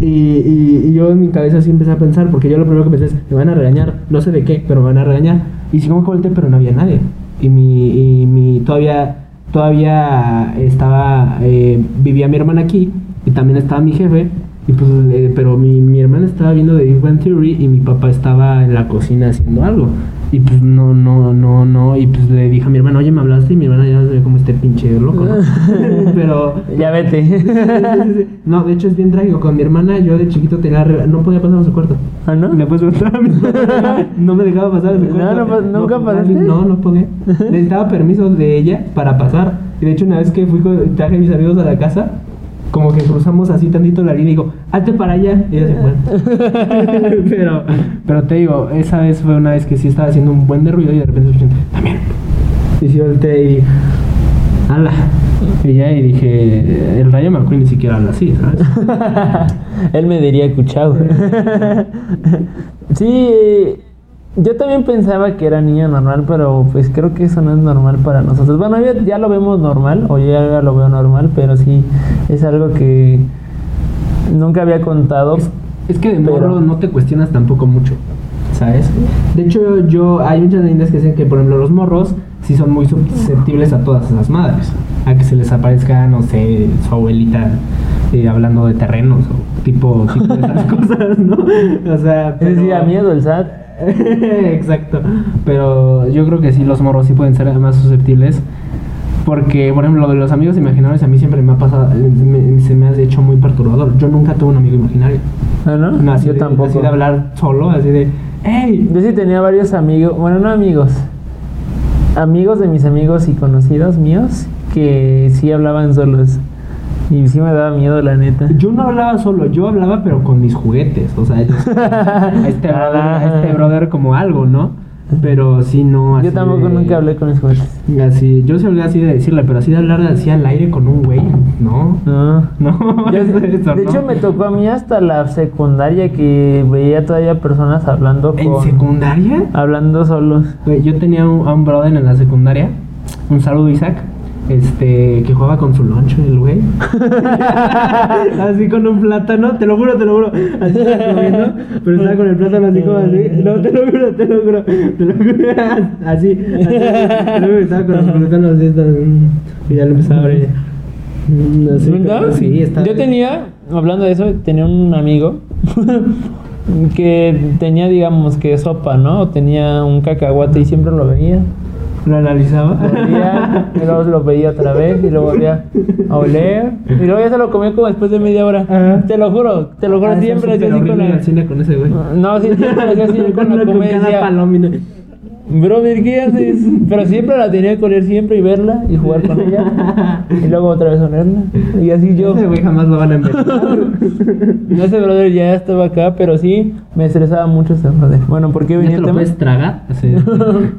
Y, y, y yo en mi cabeza así empecé a pensar, porque yo lo primero que pensé es, me van a regañar, no sé de qué, pero me van a regañar. Y sí como que volteé, pero no había nadie. Y mi, y mi todavía, todavía estaba, eh, vivía mi hermana aquí, y también estaba mi jefe, y pues, eh, pero mi, mi hermana estaba viendo The Big Bang Theory y mi papá estaba en la cocina haciendo algo. Y pues no, no, no, no. Y pues le dije a mi hermana, oye, me hablaste y mi hermana ya se ve como este pinche loco, ¿no? pero. Ya vete. No, de hecho es bien trágico. Con mi hermana yo de chiquito tenía no podía pasar a su cuarto. ¿Ah, no? Le puedes preguntar a mi hermana. No me dejaba pasar a su No, cuarto. no pas- ¿nunca no, pasaste? No, no podía. Necesitaba permiso de ella para pasar. Y de hecho una vez que fui con, traje a mis amigos a la casa, como que cruzamos así tantito la línea y digo, hazte para allá. Y ella se fue. pero, pero te digo, esa vez fue una vez que sí estaba haciendo un buen de ruido y de repente también. Y sí volteé y dije, ala. Y ya y dije, el rayo McQueen ni siquiera habla así, ¿sabes? Él me diría Cuchao. sí, yo también pensaba que era niño normal, pero pues creo que eso no es normal para nosotros. Bueno, ya, ya lo vemos normal, o yo ya lo veo normal, pero sí es algo que nunca había contado. Es que de morro no te cuestionas tampoco mucho, ¿sabes? De hecho, yo hay muchas leyendas que dicen que, por ejemplo, los morros sí son muy susceptibles a todas esas madres. A que se les aparezca, no sé, su abuelita eh, hablando de terrenos o tipo, tipo de esas cosas, ¿no? O sea, Es pero... decir, a miedo el SAT. Exacto. Pero yo creo que sí, los morros sí pueden ser más susceptibles. Porque, por ejemplo, lo de los amigos imaginarios a mí siempre me ha pasado, me- se me ha hecho muy perturbador. Yo nunca tuve un amigo imaginario. ¿Ah, no? No, así yo de- tampoco. Así de hablar solo, así de, ¡Ey! Yo sí tenía varios amigos, bueno, no amigos, amigos de mis amigos y conocidos míos que sí hablaban solos. Y sí me daba miedo, la neta. Yo no hablaba solo, yo hablaba pero con mis juguetes. O sea, yo, a, este brother, a este brother como algo, ¿no? Pero sí, no. Así Yo tampoco de- nunca hablé con mis juguetes. Así, yo se hablé así de decirle, pero así de hablar así al aire con un güey, no. No. No, Yo- eso, de no. hecho, me tocó a mí hasta la secundaria que veía todavía personas hablando ¿En con. secundaria? Hablando solos. Yo tenía un, a un brother en la secundaria, un saludo Isaac, este, que jugaba con su loncho el güey. así con un plátano, te lo juro, te lo juro. Así estaba comiendo, pero estaba con el plátano así como así. No, te lo juro, te lo juro. Te lo juro. Así, así. Luego estaba con el plátano así, estaba, mm, y ya lo empezaba a abrir. Mm, así, ¿Verdad? Sí, está. Yo tenía, hablando de eso, tenía un amigo que tenía, digamos, que sopa, ¿no? O tenía un cacahuate y siempre lo veía. Lo analizaba. Lo y luego lo veía otra vez y lo volvía a oler. Y luego ya se lo comía como después de media hora. Ajá. Te lo juro, te lo juro, Ah, siempre hacía súper así con la... cine con ese güey. No, sí, siempre hacía así con la comida. Brother, ¿qué haces? Pero siempre la tenía que oler siempre y verla y jugar con ella. Y luego otra vez olerla. Y así yo. Ese güey jamás lo van a inventar. Ese brother ya estaba acá, pero sí me estresaba mucho ese brother. Bueno, ¿por qué ¿Ya venía te el lo puedes tragar? Así,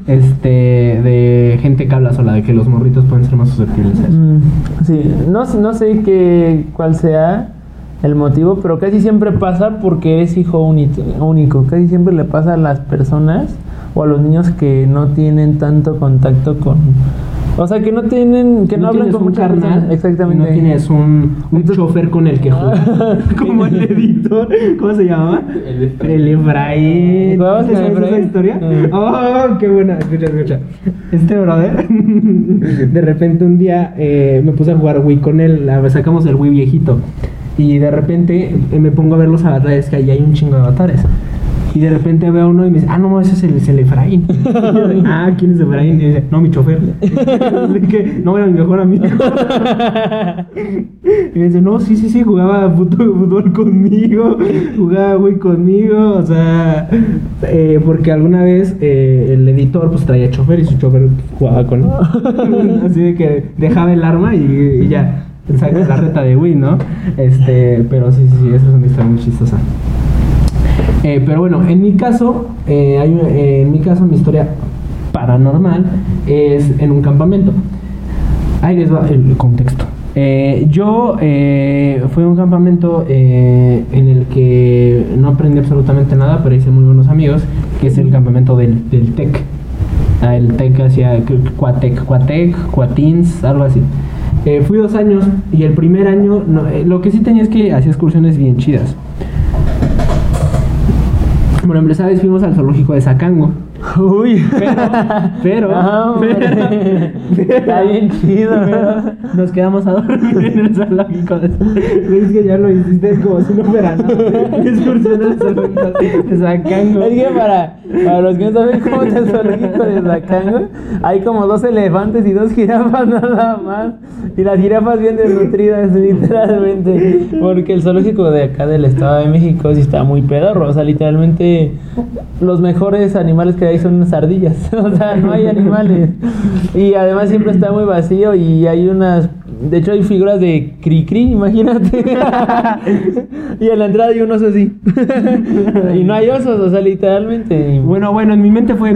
este, de gente que habla sola, de que los morritos pueden ser más susceptibles a eso. Mm, sí, no, no sé qué, cuál sea el motivo, pero casi siempre pasa porque eres hijo único, único. Casi siempre le pasa a las personas o a los niños que no tienen tanto contacto con... O sea, que no tienen, que no, hablan con un carnal, personas. Exactamente. No tienes un, un Entonces- chofer con el que jugar. Como el editor. ¿Cómo se llamaba? El Efraín. El Efraín. ¿Jugabas ¿Te con sabes esa historia? Mm. Oh, qué buena. Escucha, escucha. Este brother, de repente un día eh, me puse a jugar Wii con él. la- Sacamos el Wii viejito. Y de repente eh, me pongo a ver los avatares, que ahí hay un chingo de avatares. Y de repente veo uno y me dice, ah, no, ese es el, es el Efraín. Y yo de, ah, ¿quién es Efraín? Y dice, no, mi chofer. Le dije, no, era mi mejor amigo. Y me dice, no, sí, sí, sí, jugaba fútbol conmigo, jugaba güey conmigo, o sea, eh, porque alguna vez eh, el editor pues traía chofer y su chofer jugaba con él. Así de que dejaba el arma y, y ya, saca la reta de Wii, ¿no? Este, pero sí, sí, sí, esa es una historia muy chistosa. Eh, pero bueno, en mi caso, eh, hay, eh, en mi caso, mi historia paranormal es en un campamento. Ahí les va el contexto. Yo a un campamento en el que no aprendí absolutamente nada, pero hice muy buenos amigos, que es el campamento del, del TEC. Ah, el TEC hacía Cuatec, Cuatec, Cuatins, algo así. Fui dos años y el primer año, lo que sí tenía es que hacía excursiones bien chidas. Bueno, esa vez fuimos al zoológico de Sacango. Uy, Pero, Ah, pero- Está bien chido. nos quedamos a dormir en el zoológico Es que ya lo hiciste como si no fuera nada. Excursión al zoológico de Sacango. Es que para, para los que no saben cómo es el zoológico de Zacango, hay como dos elefantes y dos jirafas nada más. Y las jirafas bien desnutridas, literalmente. Porque el zoológico de acá del Estado de México sí está muy pedorro. O sea, literalmente los mejores animales que hay son unas ardillas. O sea, no hay animales. Y además siempre está muy vacío y hay unas... De hecho hay figuras de cri-cri, imagínate. y en la entrada hay un oso así. y no hay osos, o sea, literalmente. Bueno, bueno, en mi mente fue.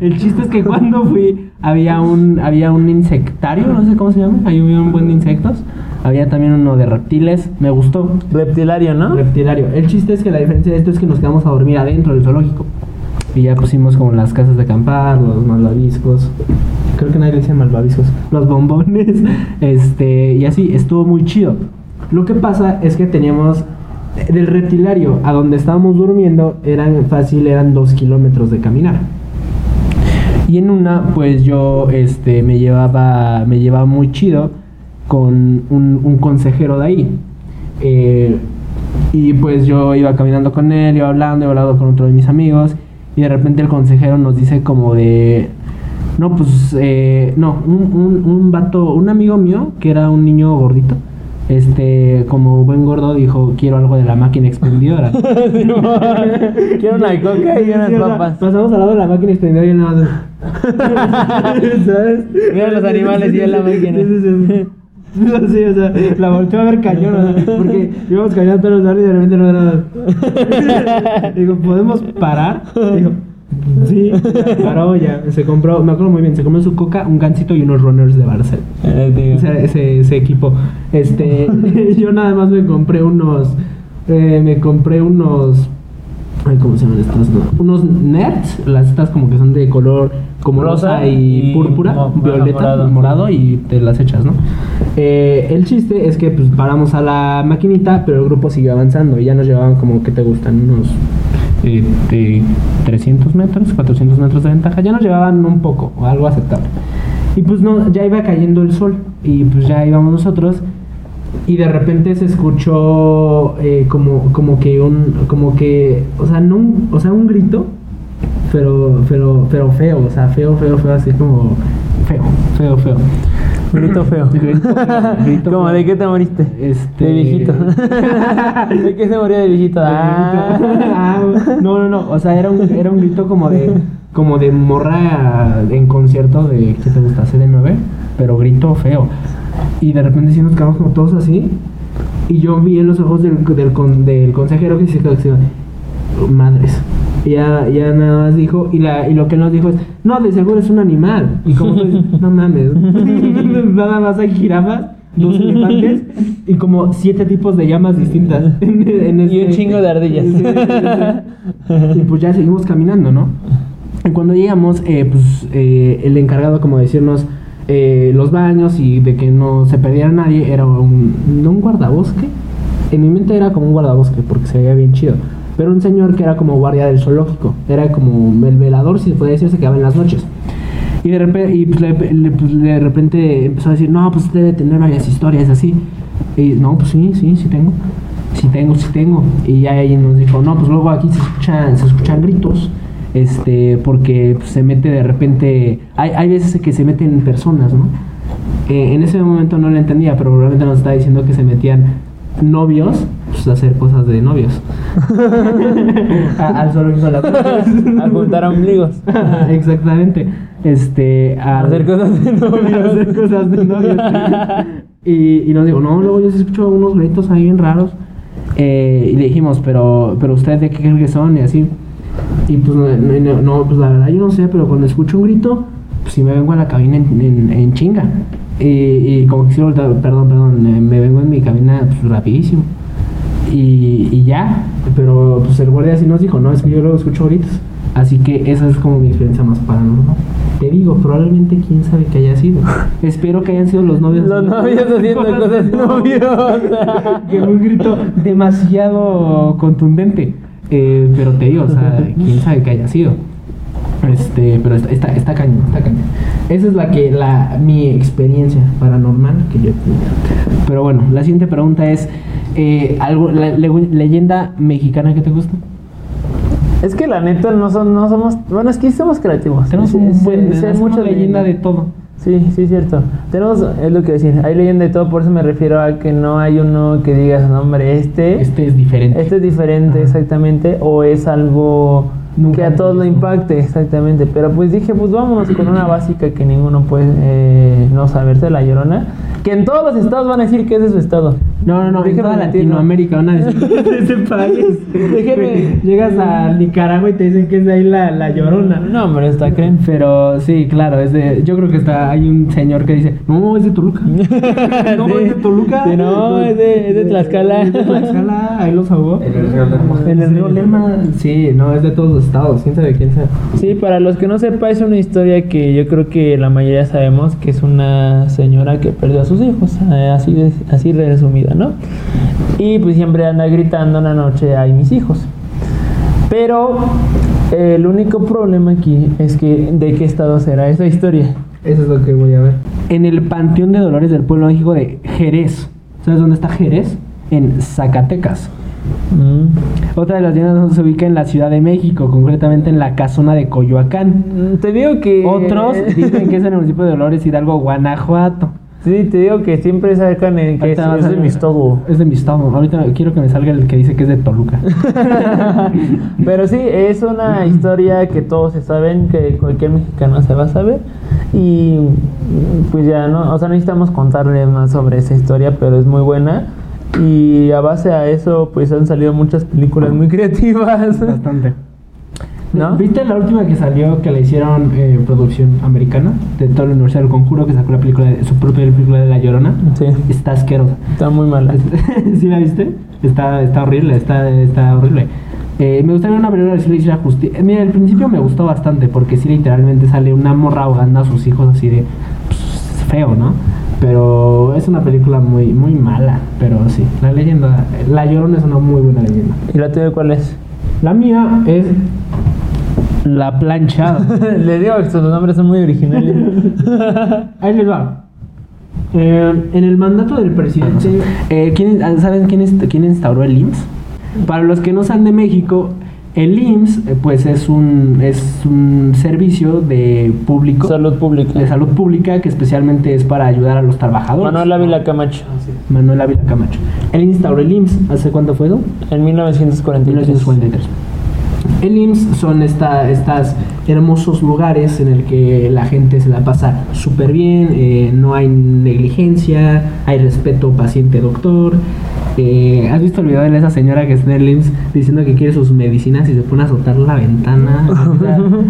El chiste es que cuando fui había un había un insectario, no sé cómo se llama, ahí había un buen de insectos. Había también uno de reptiles, me gustó. Reptilario, ¿no? Reptilario. El chiste es que la diferencia de esto es que nos quedamos a dormir adentro del zoológico. Y ya pusimos como las casas de acampar, los malvaviscos. Creo que nadie le dice malvaviscos. Los bombones. Este, y así, estuvo muy chido. Lo que pasa es que teníamos eh, del reptilario a donde estábamos durmiendo, eran fácil, eran dos kilómetros de caminar. Y en una, pues yo este, me, llevaba, me llevaba muy chido con un, un consejero de ahí. Eh, y pues yo iba caminando con él, iba hablando, iba hablando con otro de mis amigos. Y de repente el consejero nos dice como de... No, pues, eh, no, un, un, un vato, un amigo mío, que era un niño gordito, este, como buen gordo, dijo, quiero algo de la máquina expendidora. Quiero una coca y unas papas. pasamos al lado de la máquina expendedora y nada más. ¿Sabes? Mira los animales y la máquina. Sí, o sea, la volteó a ver cañón, o sea, porque íbamos caminando todos los lados y de repente no era nada. Digo, ¿podemos parar? Digo, sí, ya, paró ya. Se compró, me acuerdo muy bien, se compró su coca, un gancito y unos runners de Barcel. Eh, digo. Ese, ese, ese equipo. Este, yo nada más me compré unos, eh, me compré unos, ay, ¿cómo se llaman estas? No, Unos nets, las estas como que son de color como rosa, y, y púrpura, mo- violeta, morado. morado. y te las echas, ¿no? Eh, el chiste es que pues paramos a la maquinita, pero el grupo siguió avanzando y ya nos llevaban como que te gustan unos eh, de 300 metros, 400 metros de ventaja, ya nos llevaban un poco, algo aceptable. Y pues no, ya iba cayendo el sol y pues ya íbamos nosotros y de repente se escuchó eh, como, como que un, como que, o sea, no, un- o sea, un grito, pero, pero, pero feo, o sea, feo, feo, feo, así como feo, feo, feo. Grito feo. Grito ¿Cómo feo. de qué te moriste? Este- De viejito. ¿De qué se murió de viejito? Ah. Ah, no, no, no. O sea, era un, era un grito como de, como de morra en concierto de ¿qué te gusta? CD9, pero grito feo. Y de repente sí nos quedamos como todos así. Y yo vi en los ojos del, del, con- del consejero que se quedó así, madres. Y ya, ya nada más dijo, y, la, y lo que él nos dijo es, no, de seguro es un animal. Y como, no mames, nada más hay jirafas, dos elefantes y como siete tipos de llamas distintas. en- en Y un este- chingo de ardillas. Y pues ya seguimos caminando, ¿no? Y cuando llegamos, eh, pues eh, el encargado como de decirnos eh, los baños y de que no se perdiera nadie era un, no un guardabosque. En mi mente era como un guardabosque porque se veía bien chido. Pero un señor que era como guardia del zoológico. Era como el velador, si se puede decir, se quedaba en las noches. Y de repente, y pues, le- le- pues, de repente empezó a decir, no, pues usted debe tener varias historias así. Y no, pues sí, sí, sí tengo. Sí tengo, sí tengo. Y ya ella nos dijo, no, pues luego aquí se escuchan, se escuchan gritos. Este, porque se mete de repente. Hay, hay veces que se meten personas, ¿no? Eh, en ese momento no lo entendía, pero probablemente nos está diciendo que se metían novios pues, a hacer cosas de novios. A- al zoológico de las. A juntar ombligos. Exactamente. Este, A hacer cosas de novios. a hacer cosas de novios. y, y nos dijo, no, luego yo escucho unos gritos ahí bien raros. Eh, y le dijimos, pero, pero usted de qué cree que son y así. Y pues no, pues la verdad yo no sé, pero cuando escucho un grito, pues sí me vengo a la cabina en, en, en chinga. Y, y como que sí, perdón, perdón, eh, me vengo en mi cabina pues, rapidísimo. Y, y ya, pero pues el guardia sí nos dijo, no, es que yo luego escucho gritos. Así que esa es como mi experiencia más paranormal. Te digo, probablemente quién sabe que haya sido. Espero que hayan sido los novios. Los novios haciendo cosas de novios. que un grito demasiado contundente. Eh, pero te digo, o sea, quién sabe que haya sido. Este, pero está, está, está cañón, está cañón. Esa es la que, la, mi experiencia paranormal que yo he tenido. Pero bueno, la siguiente pregunta es, eh, algo, la, le- leyenda mexicana que te gusta? Es que la neta no, son, no somos. Bueno, es que somos creativos. Tenemos un buen, mucha leyenda de todo. Sí, sí, cierto. Tenemos, es lo que decir, hay leyenda de todo, por eso me refiero a que no hay uno que digas, no, hombre, este, Este es diferente. este es diferente, Ajá. exactamente, o es algo Nunca que a todos lo impacte, exactamente. Pero pues dije, pues vámonos con una básica que ninguno puede eh, no saberse, la llorona, que en todos los estados van a decir que es de su estado. No, no, no, en Déjenme toda. Latinoamérica van a decir que es de ese país. Déjenme- Llegas a Nicaragua y te dicen que es de ahí la, la llorona. No, hombre, está creen. Pero sí, claro, es de. Yo creo que está. Hay un señor que dice, no, es de Toluca. no, Sí. es de Toluca. Sí, no, es de- es de Tlaxcala. Es de Tlaxcala, ahí los ahogó. En el Río Lerma. En el río Lerma. Sí, no, es de todos los estados. Quién sabe quién sabe. Sí, para los que no sepa, es una historia que yo creo que la mayoría sabemos que es una señora que perdió a sus hijos, eh, así, de- así resumida, ¿no? Y pues siempre anda gritando en la noche, ay mis hijos. Pero eh, el único problema aquí es que de qué estado será esa historia. Eso es lo que voy a ver. En el Panteón de Dolores del Pueblo Mágico de Jerez. ¿Sabes dónde está Jerez? En Zacatecas. Mm. Otra de las leyendas se ubica en la Ciudad de México, concretamente en la casona de Coyoacán. Mm, Te digo que... Otros dicen que es en el municipio de Dolores Hidalgo, Guanajuato. Sí, te digo que siempre sacan en que es, Ahorita es de salir- mi estado. Es de mi estado. Ahorita quiero que me salga el que dice que es de Toluca. Pero sí, es una historia que todos se saben, que cualquier mexicano se va a saber. Y pues ya no, o sea, necesitamos contarles más sobre esa historia, pero es muy buena. Y a base a eso, pues han salido muchas películas muy creativas. Bastante. ¿No? ¿Viste la última que salió que le hicieron eh, producción americana? De toda la Universidad del Conjuro, que sacó la película de, su propia película de La Llorona. Sí, Está asquerosa. está muy mala. ¿Sí la viste? Está, está horrible, está, está horrible. Eh, me gustaría una película que sí le hiciera justicia. Mira, al principio me gustó bastante porque sí literalmente sale una morra ahogando a sus hijos así de pues, feo, ¿no? Pero es una película muy, muy mala. Pero sí, la leyenda, La Llorona es una muy buena leyenda. ¿Y la tuya cuál es? La mía es La Planchada. Le digo que sus nombres son muy originales. Ahí les va. Eh, en el mandato del presidente, eh, ¿quién- ¿saben quién, es- quién instauró el IMSS? Para los que no sean de México, el IMSS eh, pues es un, es un servicio de público, Salud pública. de salud pública que especialmente es para ayudar a los trabajadores. Manuel Ávila Camacho, Manuel Ávila Camacho. Él instauró el IMSS, ¿hace cuánto fue eso? en 1943. 1943. El IMSS son esta, estas hermosos lugares en el que la gente se la pasa súper bien, eh, no hay negligencia, hay respeto paciente-doctor. Eh, ¿Has visto el video de esa señora que está en el IMSS diciendo que quiere sus medicinas y se pone a azotar la ventana,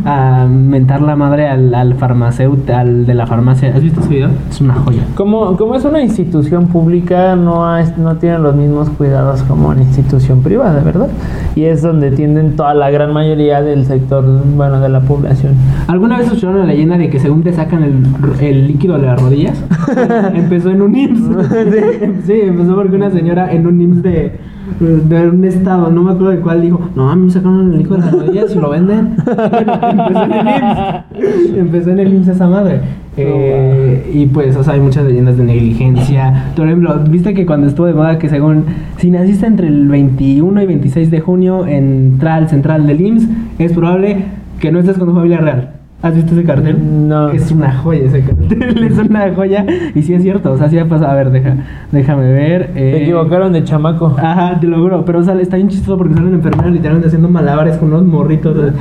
a, a mentar la madre al, al farmacéutico, al de la farmacia? ¿Has visto ese video? Es una joya. Como, como es una institución pública, no, es- no tiene los mismos cuidados como una institución privada, ¿verdad? Y es donde tienden toda la gran mayoría del sector, bueno, de la población. ¿Alguna vez escucharon la leyenda de que según te sacan el, el líquido de las rodillas? empezó en un IMSS. sí, empezó porque una señora en un IMSS de, de un estado, no me acuerdo de cuál, dijo, no, a mí me sacaron el líquido de las rodillas y lo venden. Bueno, empezó en el IMSS. Empezó en el IMSS esa madre. Eh, y pues, o sea, hay muchas leyendas de negligencia. Por ejemplo, viste que cuando estuvo de moda que según, si naciste entre el 21 y 26 de junio en Tral Central del IMSS, es probable que no estés con tu familia real. ¿Has visto ese cartel? No. Es una joya ese cartel, es una joya. Y sí es cierto, o sea, sí ha pasado. A ver, deja, déjame ver. Eh, equivocaron de chamaco. Ajá, te lo juro, pero sale, está bien chistoso porque salen enfermeras literalmente haciendo malabares con unos morritos.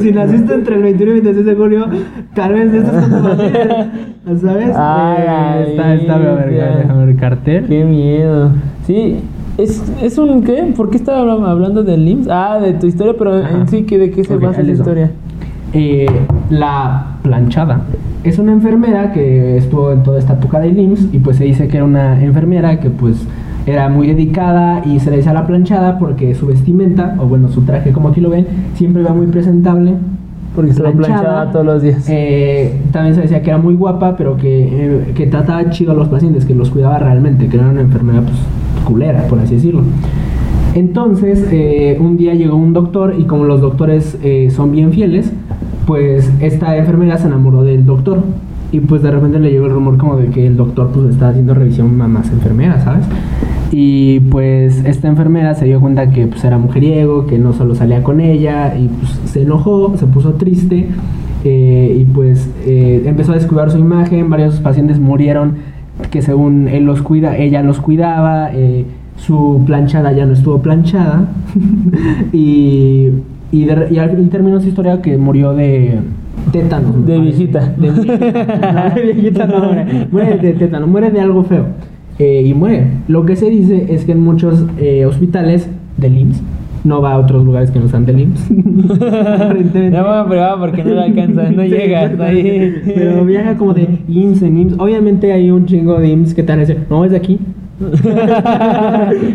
Si naciste entre el 21 y 26 de julio, tal vez esto es como ¿Sabes? Ay, Eh, está, está, a ver, déjame ver, cartel. Qué miedo. Sí, es, es un qué? ¿Por qué estaba habla- hablando del IMSS? Ah, de tu historia, pero Ajá. en sí, ¿qué- ¿de qué se basa la historia? Eh, la planchada es una enfermera que estuvo en toda esta época del IMSS y pues se dice que era una enfermera que pues era muy dedicada y se le decía la planchada porque su vestimenta, o bueno, su traje como aquí lo ven, siempre iba muy presentable. Porque se lo planchaba todos los días. Eh, también se decía que era muy guapa, pero que, eh, que trataba chido a los pacientes, que los cuidaba realmente, que era una enfermera pues, culera, por así decirlo. Entonces, eh, un día llegó un doctor y como los doctores eh, son bien fieles, pues esta enfermera se enamoró del doctor. Y pues de repente le llegó el rumor como de que el doctor pues estaba haciendo revisión a más enfermeras, ¿sabes? Y pues esta enfermera se dio cuenta que pues era mujeriego, que no solo salía con ella y pues se enojó, se puso triste eh, y pues eh, empezó a descuidar su imagen, varios pacientes murieron que según él los cuida, ella los cuidaba, eh, su planchada ya no estuvo planchada y, y, de- y al fin terminó su historia que murió de tétano. De viejita. De viejita. No, de viejita no muere. Muere de tétano, muere de algo feo. Eh, y muere. Lo que se dice es que en muchos eh, hospitales del IMSS, no va a otros lugares que no sean del IMSS. aparentemente. Ya me privada porque no la alcanza, no llega hasta ahí. Pero viaja como de IMSS en IMSS. Obviamente hay un chingo de IMSS que te van a decir, no, es de aquí.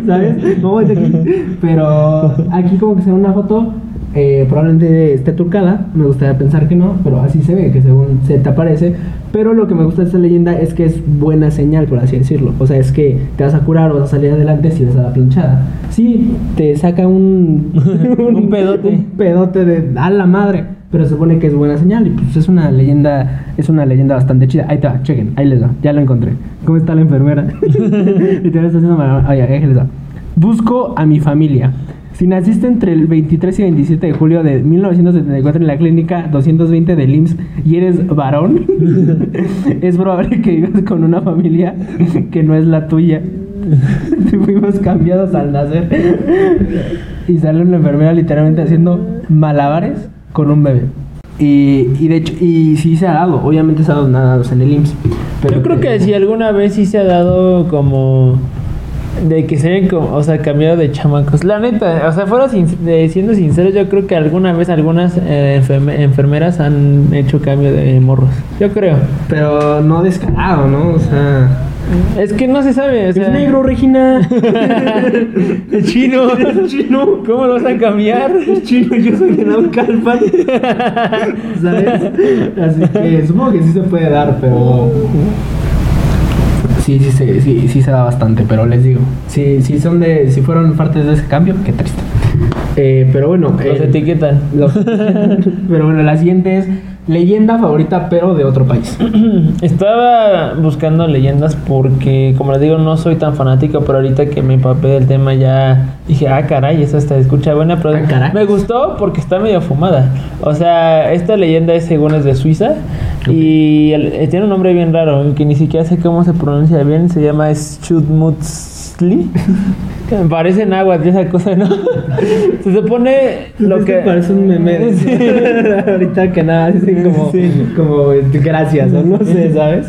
¿Sabes? No, es de aquí. Pero aquí como que se ve una foto, eh, probablemente esté turcada. Me gustaría pensar que no, pero así se ve, que según se te aparece. Pero lo que me gusta de esta leyenda es que es buena señal, por así decirlo. O sea, es que te vas a curar o vas a salir adelante si ves a la planchada. Sí, te saca un... Un pedote. un pedote de a la madre. Pero se supone que es buena señal y pues es una leyenda, es una leyenda bastante chida. Ahí está, chequen, ahí les va, ya lo encontré. ¿Cómo está la enfermera? Literal está haciendo ahí les va. Busco a mi familia. Si naciste entre el 23 y 27 de julio de 1974 en la clínica 220 del IMSS y eres varón, es probable que vivas con una familia que no es la tuya. Fuimos cambiados al nacer. Y sale una enfermera literalmente haciendo malabares con un bebé. Y, y de hecho, y sí se ha dado, obviamente se ha dado nada en el IMSS. Pero Yo creo que si alguna vez sí se ha dado como de que se hayan como, o sea, cambiado de chamacos. La neta, o sea, fuera sin- de- siendo sinceros, yo creo que alguna vez algunas eh, enferme- enfermeras han hecho cambio de morros. Yo creo. Pero no descarado, ¿no? O sea. Es que no se sabe, o sea, es negro, Regina. es chino. es chino. ¿Cómo lo vas a cambiar? Es chino, yo soy de Naucalpan. ¿Sabes? Así que supongo que sí se puede dar, pero. Sí, sí, se- sí, sí se da bastante, pero les digo, si, si son de, si fueron partes de ese cambio, qué triste. Eh, pero bueno, Los eh, etiquetan. los- pero bueno, la siguiente es leyenda favorita, pero de otro país. Estaba buscando leyendas porque, como les digo, no soy tan fanático, pero ahorita que me empapé del tema ya dije, ah, caray, esa está escucha buena, pero Ah, caray. me gustó porque está medio fumada. O sea, esta leyenda es según es de Suiza y el- eh, tiene un nombre bien raro que ni siquiera sé cómo se pronuncia bien, se llama Schutmutzli. Que me parece náhuatl esa cosa, ¿no? se supone lo que... parece un meme. Sí. Ahorita que nada, así como, Sí. como gracias, o no sé, ¿sabes?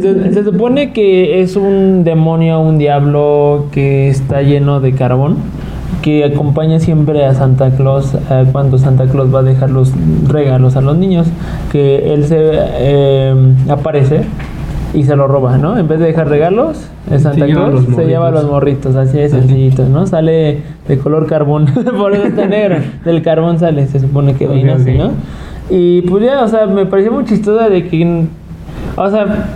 Se, se supone que es un demonio, un diablo que está lleno de carbón, que acompaña siempre a Santa Claus eh, cuando Santa Claus va a dejar los regalos a los niños, que él se eh, aparece y se lo roba, ¿no? En vez de dejar regalos, Santa Se Claus se lleva a los morritos. así de sencillito, ¿no? Sale de color carbón, por eso está negro, del carbón sale, se supone que viene así. ¿no? Y pues ya, o sea, me pareció muy chistosa de que, o sea,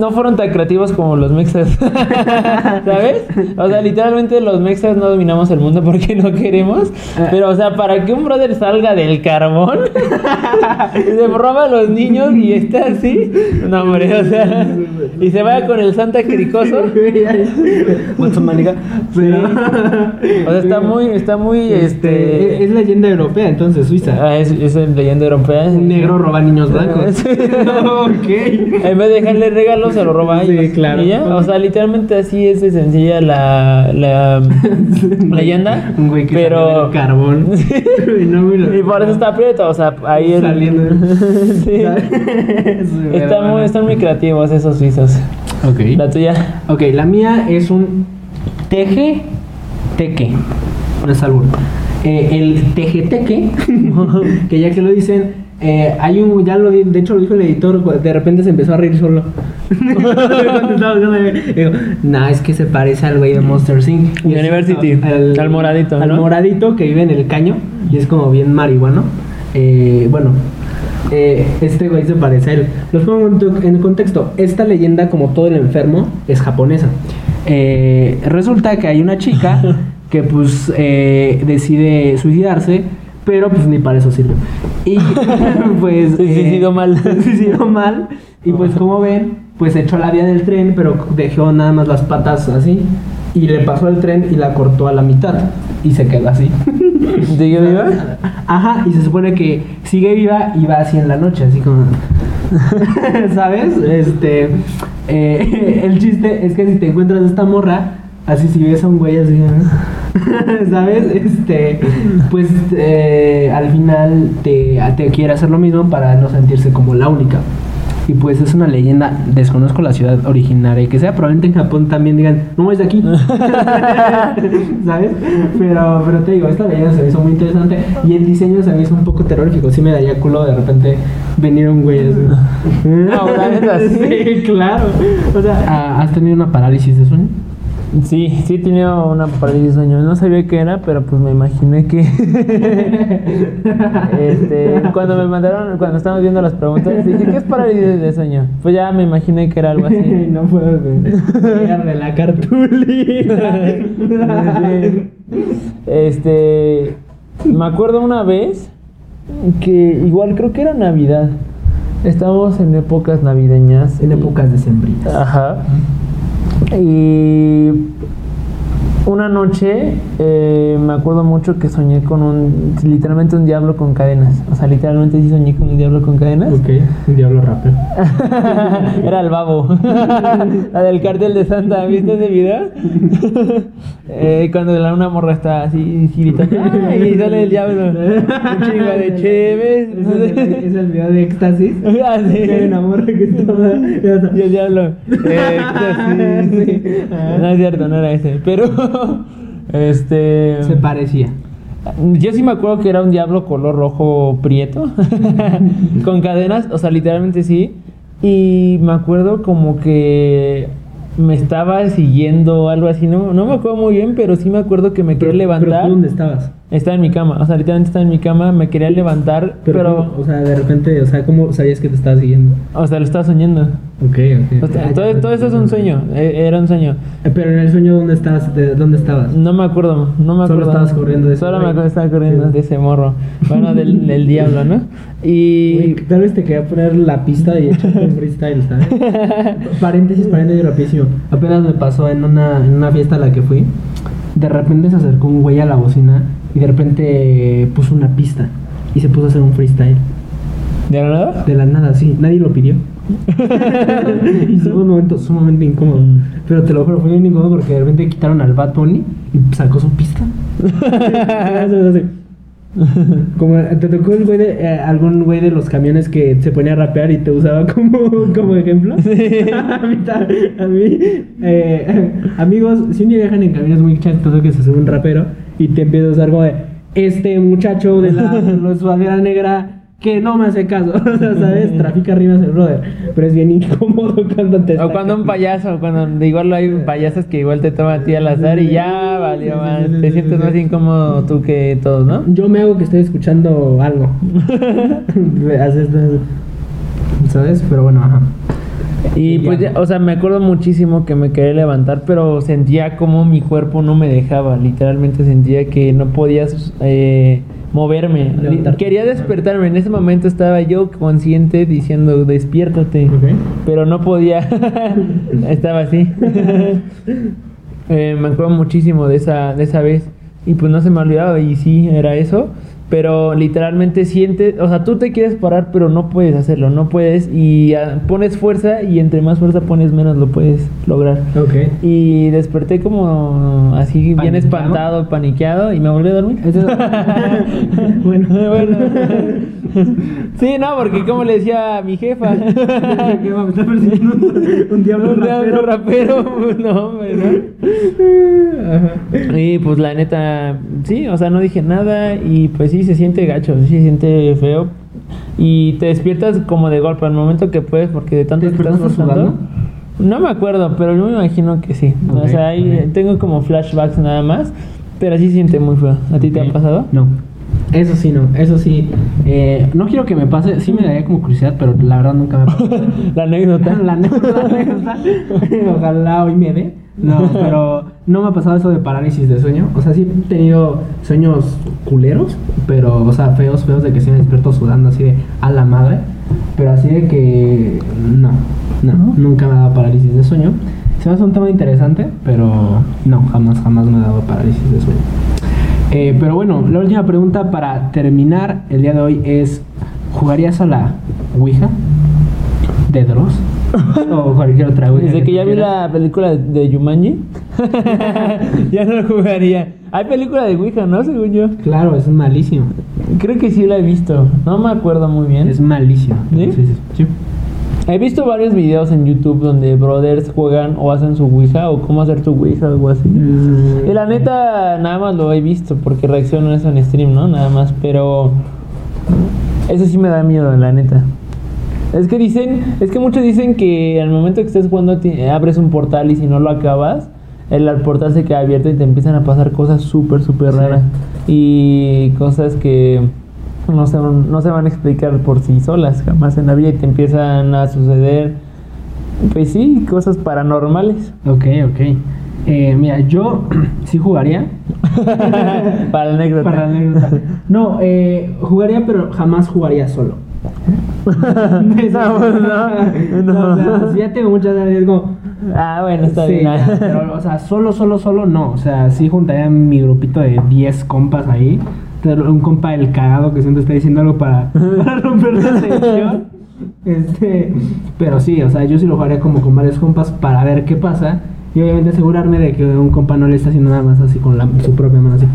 no fueron tan creativos como los mexas, ¿sabes? O sea, literalmente los mexas no dominamos el mundo porque no queremos, pero o sea, para que un brother salga del carbón, se roba a los niños y está así, no hombre, o sea, y se vaya con el Santa Cricoso. Pero- O sea, está muy, está muy, Este, este... es leyenda europea, entonces, Suiza. Ah, es, es leyenda europea. Un negro roba niños blancos. Sí. ok. En vez de dejarle se lo roba a Sí, claro. Y ya, o sea, literalmente así es de sencilla la, la leyenda. Un güey que pero... carbón. Y no por eso está aprieto, o sea, ahí el... Saliendo. sí. Está muy, están muy creativos esos suizos. Ok. La tuya. Ok, la mía es un teje teque. No es albur. Eh, el teje teque, que ya que lo dicen, eh, hay un, ya lo de hecho lo dijo el editor, de repente se empezó a reír solo. Digo, nah, es que se parece al güey de Monster Inc. Es- University, al moradito, Al ¿no? moradito que vive en el caño y es como bien marihuano. Eh, bueno, eh, este güey se parece a él. Los pongo en, contexto. Esta leyenda, como todo el enfermo, es japonesa. Eh, resulta que hay una chica que pues decide suicidarse, pero pues ni para eso sirve. Y pues... Se suicidó mal. Se suicidó mal. Y pues como ven, pues echó la vía del tren, pero dejó nada más las patas así. Y le pasó el tren y la cortó a la mitad. Y se quedó así. ¿Sigue viva? Ajá, y se supone que sigue viva y va así en la noche, así como. ¿Sabes? Este. eh, el chiste es que si te encuentras esta morra, así si ves a un güey así. ¿Sabes? Este. Pues eh, al final te, te quiere hacer lo mismo para no sentirse como la única. Y pues es una leyenda, desconozco la ciudad originaria, que sea probablemente en Japón también digan, no es de aquí. ¿Sabes? Pero, pero te digo, esta leyenda se me hizo muy interesante y el diseño se me hizo un poco terrorífico. Sí me daría culo de repente venir un güey así. No, sí, claro. O sea, ah, ¿has tenido una parálisis de sueño? Sí, sí tenía una parálisis de sueño. No sabía qué era, pero pues me imaginé que. este, cuando me mandaron, cuando estábamos viendo las preguntas, dije, ¿qué es parálisis de sueño? Pues ya me imaginé que era algo así. no puedo. Llegar de la cartulina. Sí. Este. Me acuerdo una vez que igual creo que era Navidad. Estábamos en épocas navideñas. en y- épocas decembrinas. Ajá. Y Una noche eh, me acuerdo mucho que soñé con un, literalmente un diablo con cadenas. O sea, literalmente sí soñé con un diablo con cadenas. Ok, un diablo rapper. Era el babo. la del cartel de Santa. ¿Viste ese video? eh, cuando la una morra está así gritando y sale el diablo. Un chingo de cheves. ¿Es el, es el video de éxtasis? Ah, sí. Que hay una morra que está... Y el diablo. éxtasis. Sí. No es cierto, no era ese. Pero, este. Se parecía. Yo sí me acuerdo que era un diablo color rojo prieto. con cadenas, o sea, literalmente sí. Y me acuerdo como que me estaba siguiendo algo así. No, no me acuerdo muy bien, pero sí me acuerdo que me quería ¿Pero levantar. tú dónde estabas? Estaba en mi cama, o sea, literalmente estaba en mi cama, me quería levantar, Pero, pero, o sea, de repente, o sea, ¿cómo sabías que te estaba siguiendo? o sea, lo estaba soñando. Ok, ok. O sea, Ah, todo, todo eso es un sueño, e- era un sueño. Eh, Pero en el sueño, ¿dónde estabas? ¿De dónde estabas? No me acuerdo, no me Solo acuerdo. estabas corriendo de ese Solo me acuerdo, estaba corriendo Sí. de ese morro. Bueno, del, del diablo, ¿no? Y. Güey, tal vez te quería poner la pista y echarte un freestyle, ¿sabes? paréntesis, paréntesis rapidísimo. Apenas me pasó en una, en una fiesta a la que fui. De repente se acercó un güey a la bocina y de repente puso una pista y se puso a hacer un freestyle. ¿De la nada? De la nada, sí. Nadie lo pidió. y fue un momento sumamente incómodo. Mm. Pero te lo juro, fue bien incómodo porque de repente quitaron al Bad Bunny y sacó su pista. Como te tocó el güey de, eh, algún güey de los camiones que se ponía a rapear y te usaba como, como ejemplo. a mí, a mí, eh, amigos, si un día viajan en camiones muy chistoso que se sube un rapero y te empieza a usar como de este muchacho de la, la sudadera negra que no me hace caso, o sea, ¿sabes? Trafica rimas el brother, pero es bien incómodo cuando te O cuando un payaso, cuando igual hay payasos que igual te toman a ti al azar y ya valió más. Te sientes más incómodo tú que todos, ¿no? Yo me hago que estoy escuchando algo. Haces ¿Sabes? Pero bueno, ajá. Y pues, ya, o sea, me acuerdo muchísimo que me quería levantar, pero sentía como mi cuerpo no me dejaba. Literalmente sentía que no podías eh, moverme. Levantarte. Quería despertarme. En ese momento estaba yo consciente diciendo, despiértate. Pero no podía. estaba así. Eh, me acuerdo muchísimo de esa, de esa vez. Y pues no se me ha olvidado. Y sí, era eso. Pero literalmente sientes, o sea, tú te quieres parar, pero no puedes hacerlo, no puedes. Y ah, pones fuerza y entre más fuerza pones, menos lo puedes lograr. Ok. Y desperté como así, bien espantado, paniqueado, y me volví a dormir. Bueno. bueno. sí, no, porque como le decía a mi jefa. ¿Me está persiguiendo un, diablo Un diablo rapero? rapero, no, hombre, ¿no? Ajá. Y pues la neta, sí, o sea, no dije nada y pues sí se siente gacho, sí se siente feo. Y te despiertas como de golpe al momento que puedes porque de tanto ¿Te que estás sudando? No me acuerdo, pero yo me imagino que sí. o sea, ahí tengo como flashbacks nada más, pero sí se siente muy feo. ¿A ti te ha pasado? No. Eso sí, no. Eso sí. Eh, no quiero que me pase. Sí me daría como curiosidad, pero la verdad nunca me ha pasado. la anécdota. la anécdota, la anécdota. Ojalá hoy me dé. No, pero no me ha pasado eso de parálisis de sueño. O sea, sí he tenido sueños culeros, pero, o sea, feos, feos de que sí me despierto sudando así de a la madre. Pero así de que no, no, ¿No? nunca me ha dado parálisis de sueño. Se me hace un tema interesante, pero no, jamás, jamás me ha dado parálisis de sueño. Eh, pero bueno, la última pregunta para terminar el día de hoy es: ¿jugarías a la Ouija de Dross? o cualquier otra Ouija. Desde que ya vi la película de, Jumanji, ya no jugaría. Hay película de Ouija, ¿no? Según yo. Claro, es malísimo. Creo que sí la he visto. No me acuerdo muy bien. Es malísimo. ¿Sí? sí. sí. He visto varios videos en YouTube donde brothers juegan o hacen su Ouija o cómo hacer tu Ouija o algo así. Mm. Y la neta, nada más lo he visto porque reacciono eso en stream, ¿no? Nada más, pero. Eso sí me da miedo, la neta. Es que dicen, es que muchos dicen que al momento que estés jugando abres un portal y si no lo acabas, el, portal se queda abierto y te empiezan a pasar cosas súper, súper Sí. raras. Y cosas que no se, no se van a explicar por sí solas jamás en la vida y te empiezan a suceder, pues sí, cosas paranormales. Ok, ok. Eh, mira, yo sí jugaría. Para la anécdota. Para la anécdota. No, eh, jugaría, pero jamás jugaría solo. No, pues no, no. O sea, ya tengo muchas ganas, como... Ah, bueno, está sí, bien. ya, pero, o sea, solo, solo, solo no. O sea, sí juntaría mi grupito de 10 compas ahí. Un compa del cagado que siempre está diciendo algo para, para romper la tensión. Este, pero sí, o sea, yo sí lo jugaría como con varios compas para ver qué pasa. Y obviamente asegurarme de que un compa no le está haciendo nada más así con la, su propia mano así.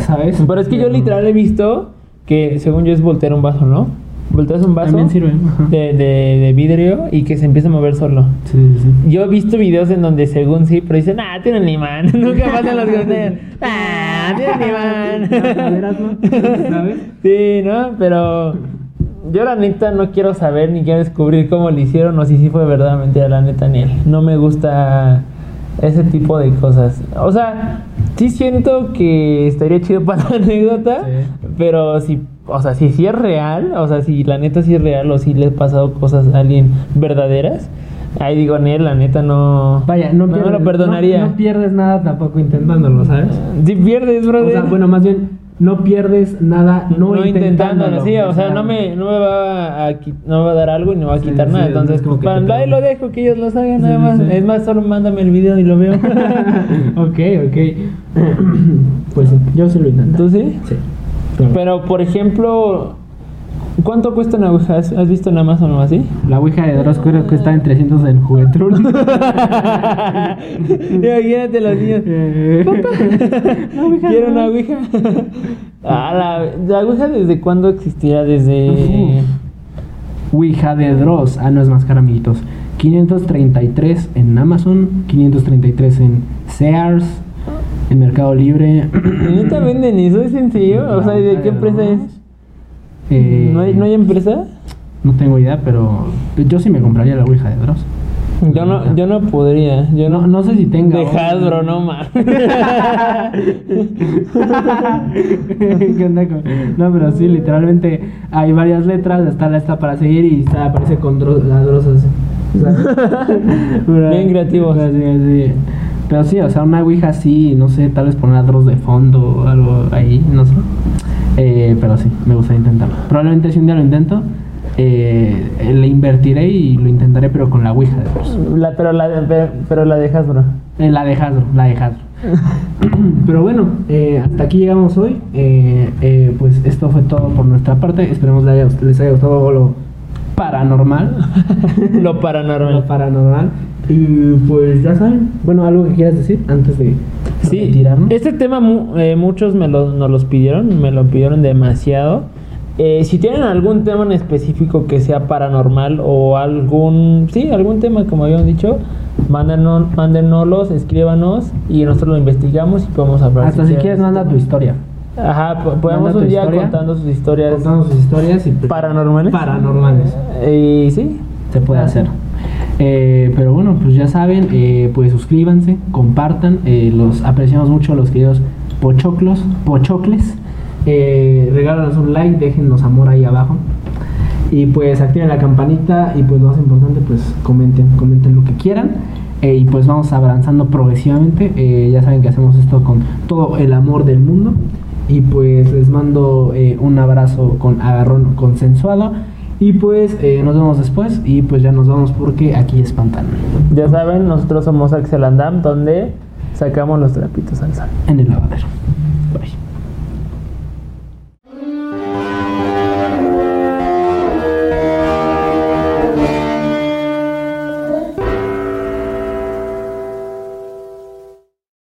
¿Sabes? Pero es que yo literal he visto que, según yo, es voltear un vaso, ¿no? Volteas un vaso sirve. de, de, de vidrio y que se empieza a mover solo. Sí, sí, sí. Yo he visto videos en donde según sí, pero dicen, ah, tiene un imán. Nunca pasan los videos. Ah, tiene un imán. ¿Sabes? Sí, ¿no? Pero yo la neta no quiero saber ni quiero descubrir cómo lo hicieron o si sí fue verdad o mentira, la neta, ni él. No me gusta ese tipo de cosas. O sea, sí siento que estaría chido para la anécdota, Sí. pero si, o sea, si sí es real, o sea, si la neta sí es real o si le ha pasado cosas a alguien verdaderas, ahí digo, Nel, la neta no... Vaya, no, me pierdes, lo perdonaría. No, no pierdes nada tampoco intentándolo, ¿sabes? Si pierdes, O brother. sea, bueno, más bien, no pierdes nada no, no, intentándolo, sí, o sea, no me no me va a, no me va a dar algo y no va a Sí, quitar sí, nada. es Entonces, como pues, que te ahí lo dejo que ellos lo hagan, nada Sí, más. sí, sí. Es más, solo mándame el video y lo veo. ok, ok. pues sí, yo sí lo intento. ¿Tú sí? Sí. Pero, Pero, por ejemplo, ¿cuánto cuesta una aguja? ¿Has has visto en Amazon o así? la Ouija de Dross creo que está en 300 en Juguetrón. Imagínate los niños. Ouija Quiero no. una ouija. ah, la, la ouija desde cuándo existía? Desde. Uf. Ouija de Dross. Ah, no es más cara, amiguitos. 533 en Amazon, 533 en Sears, en Mercado Libre. ¿Y neta venden eso? ¿Es sencillo? O sea, ¿de qué empresa es? Eh, ¿No hay, ¿No hay empresa? No tengo idea, pero yo sí me compraría la Ouija de Dross. Yo no, yo no podría. Yo No, no, sé si tenga. De Hasbro, no más. ¿Qué onda con- No, pero sí, literalmente hay varias letras. Está la esta para seguir y está, aparece con Dro- la Dross así. ¿sabes? Pero- Bien creativos. Así, así. Pero sí, o sea, una Ouija así, no sé, tal vez poner a Dross de fondo o algo ahí, no sé. Eh, pero sí, me gustaría intentarlo. Probablemente si un día lo intento, eh, le invertiré y lo intentaré, pero con la Ouija. La, pero, la, pero, pero la de Hasbro. Eh, la de Hasbro, la de Hasbro. Pero bueno, eh, hasta aquí llegamos hoy. Eh, eh, pues esto fue todo por nuestra parte. Esperemos les haya, les haya gustado lo paranormal. Lo paranormal. lo paranormal. Y pues ya saben. Bueno, algo que quieras decir antes de Sí, retirarnos. este tema mu- eh, muchos me lo, nos los pidieron, me lo pidieron demasiado. Eh, si tienen algún tema en específico que sea paranormal o algún, sí, algún tema como habíamos dicho, mándenos, mándenoslos, escríbanos y nosotros lo investigamos y podemos hablar. Hasta si quieres, manda tu historia. Ajá, po- podemos un día historia. contando sus historias Contando sus historias y paranormales. paranormales. Eh, Y sí, se puede hacer. Eh, pero bueno, pues ya saben, eh, pues suscríbanse, compartan, eh, los apreciamos mucho los queridos pochoclos, pochocles. Regálanos un like, déjennos amor ahí abajo. Y pues activen la campanita y pues lo más importante, pues comenten, comenten lo que quieran. Y pues vamos avanzando progresivamente. Ya saben que hacemos esto con todo el amor del mundo. Y pues les mando un abrazo con agarrón consensuado. Y pues eh, nos vemos después. Y pues ya nos vamos porque aquí espantan. ya saben, nosotros somos Axel Andam, donde sacamos los trapitos al sol. En el lavadero. Bye.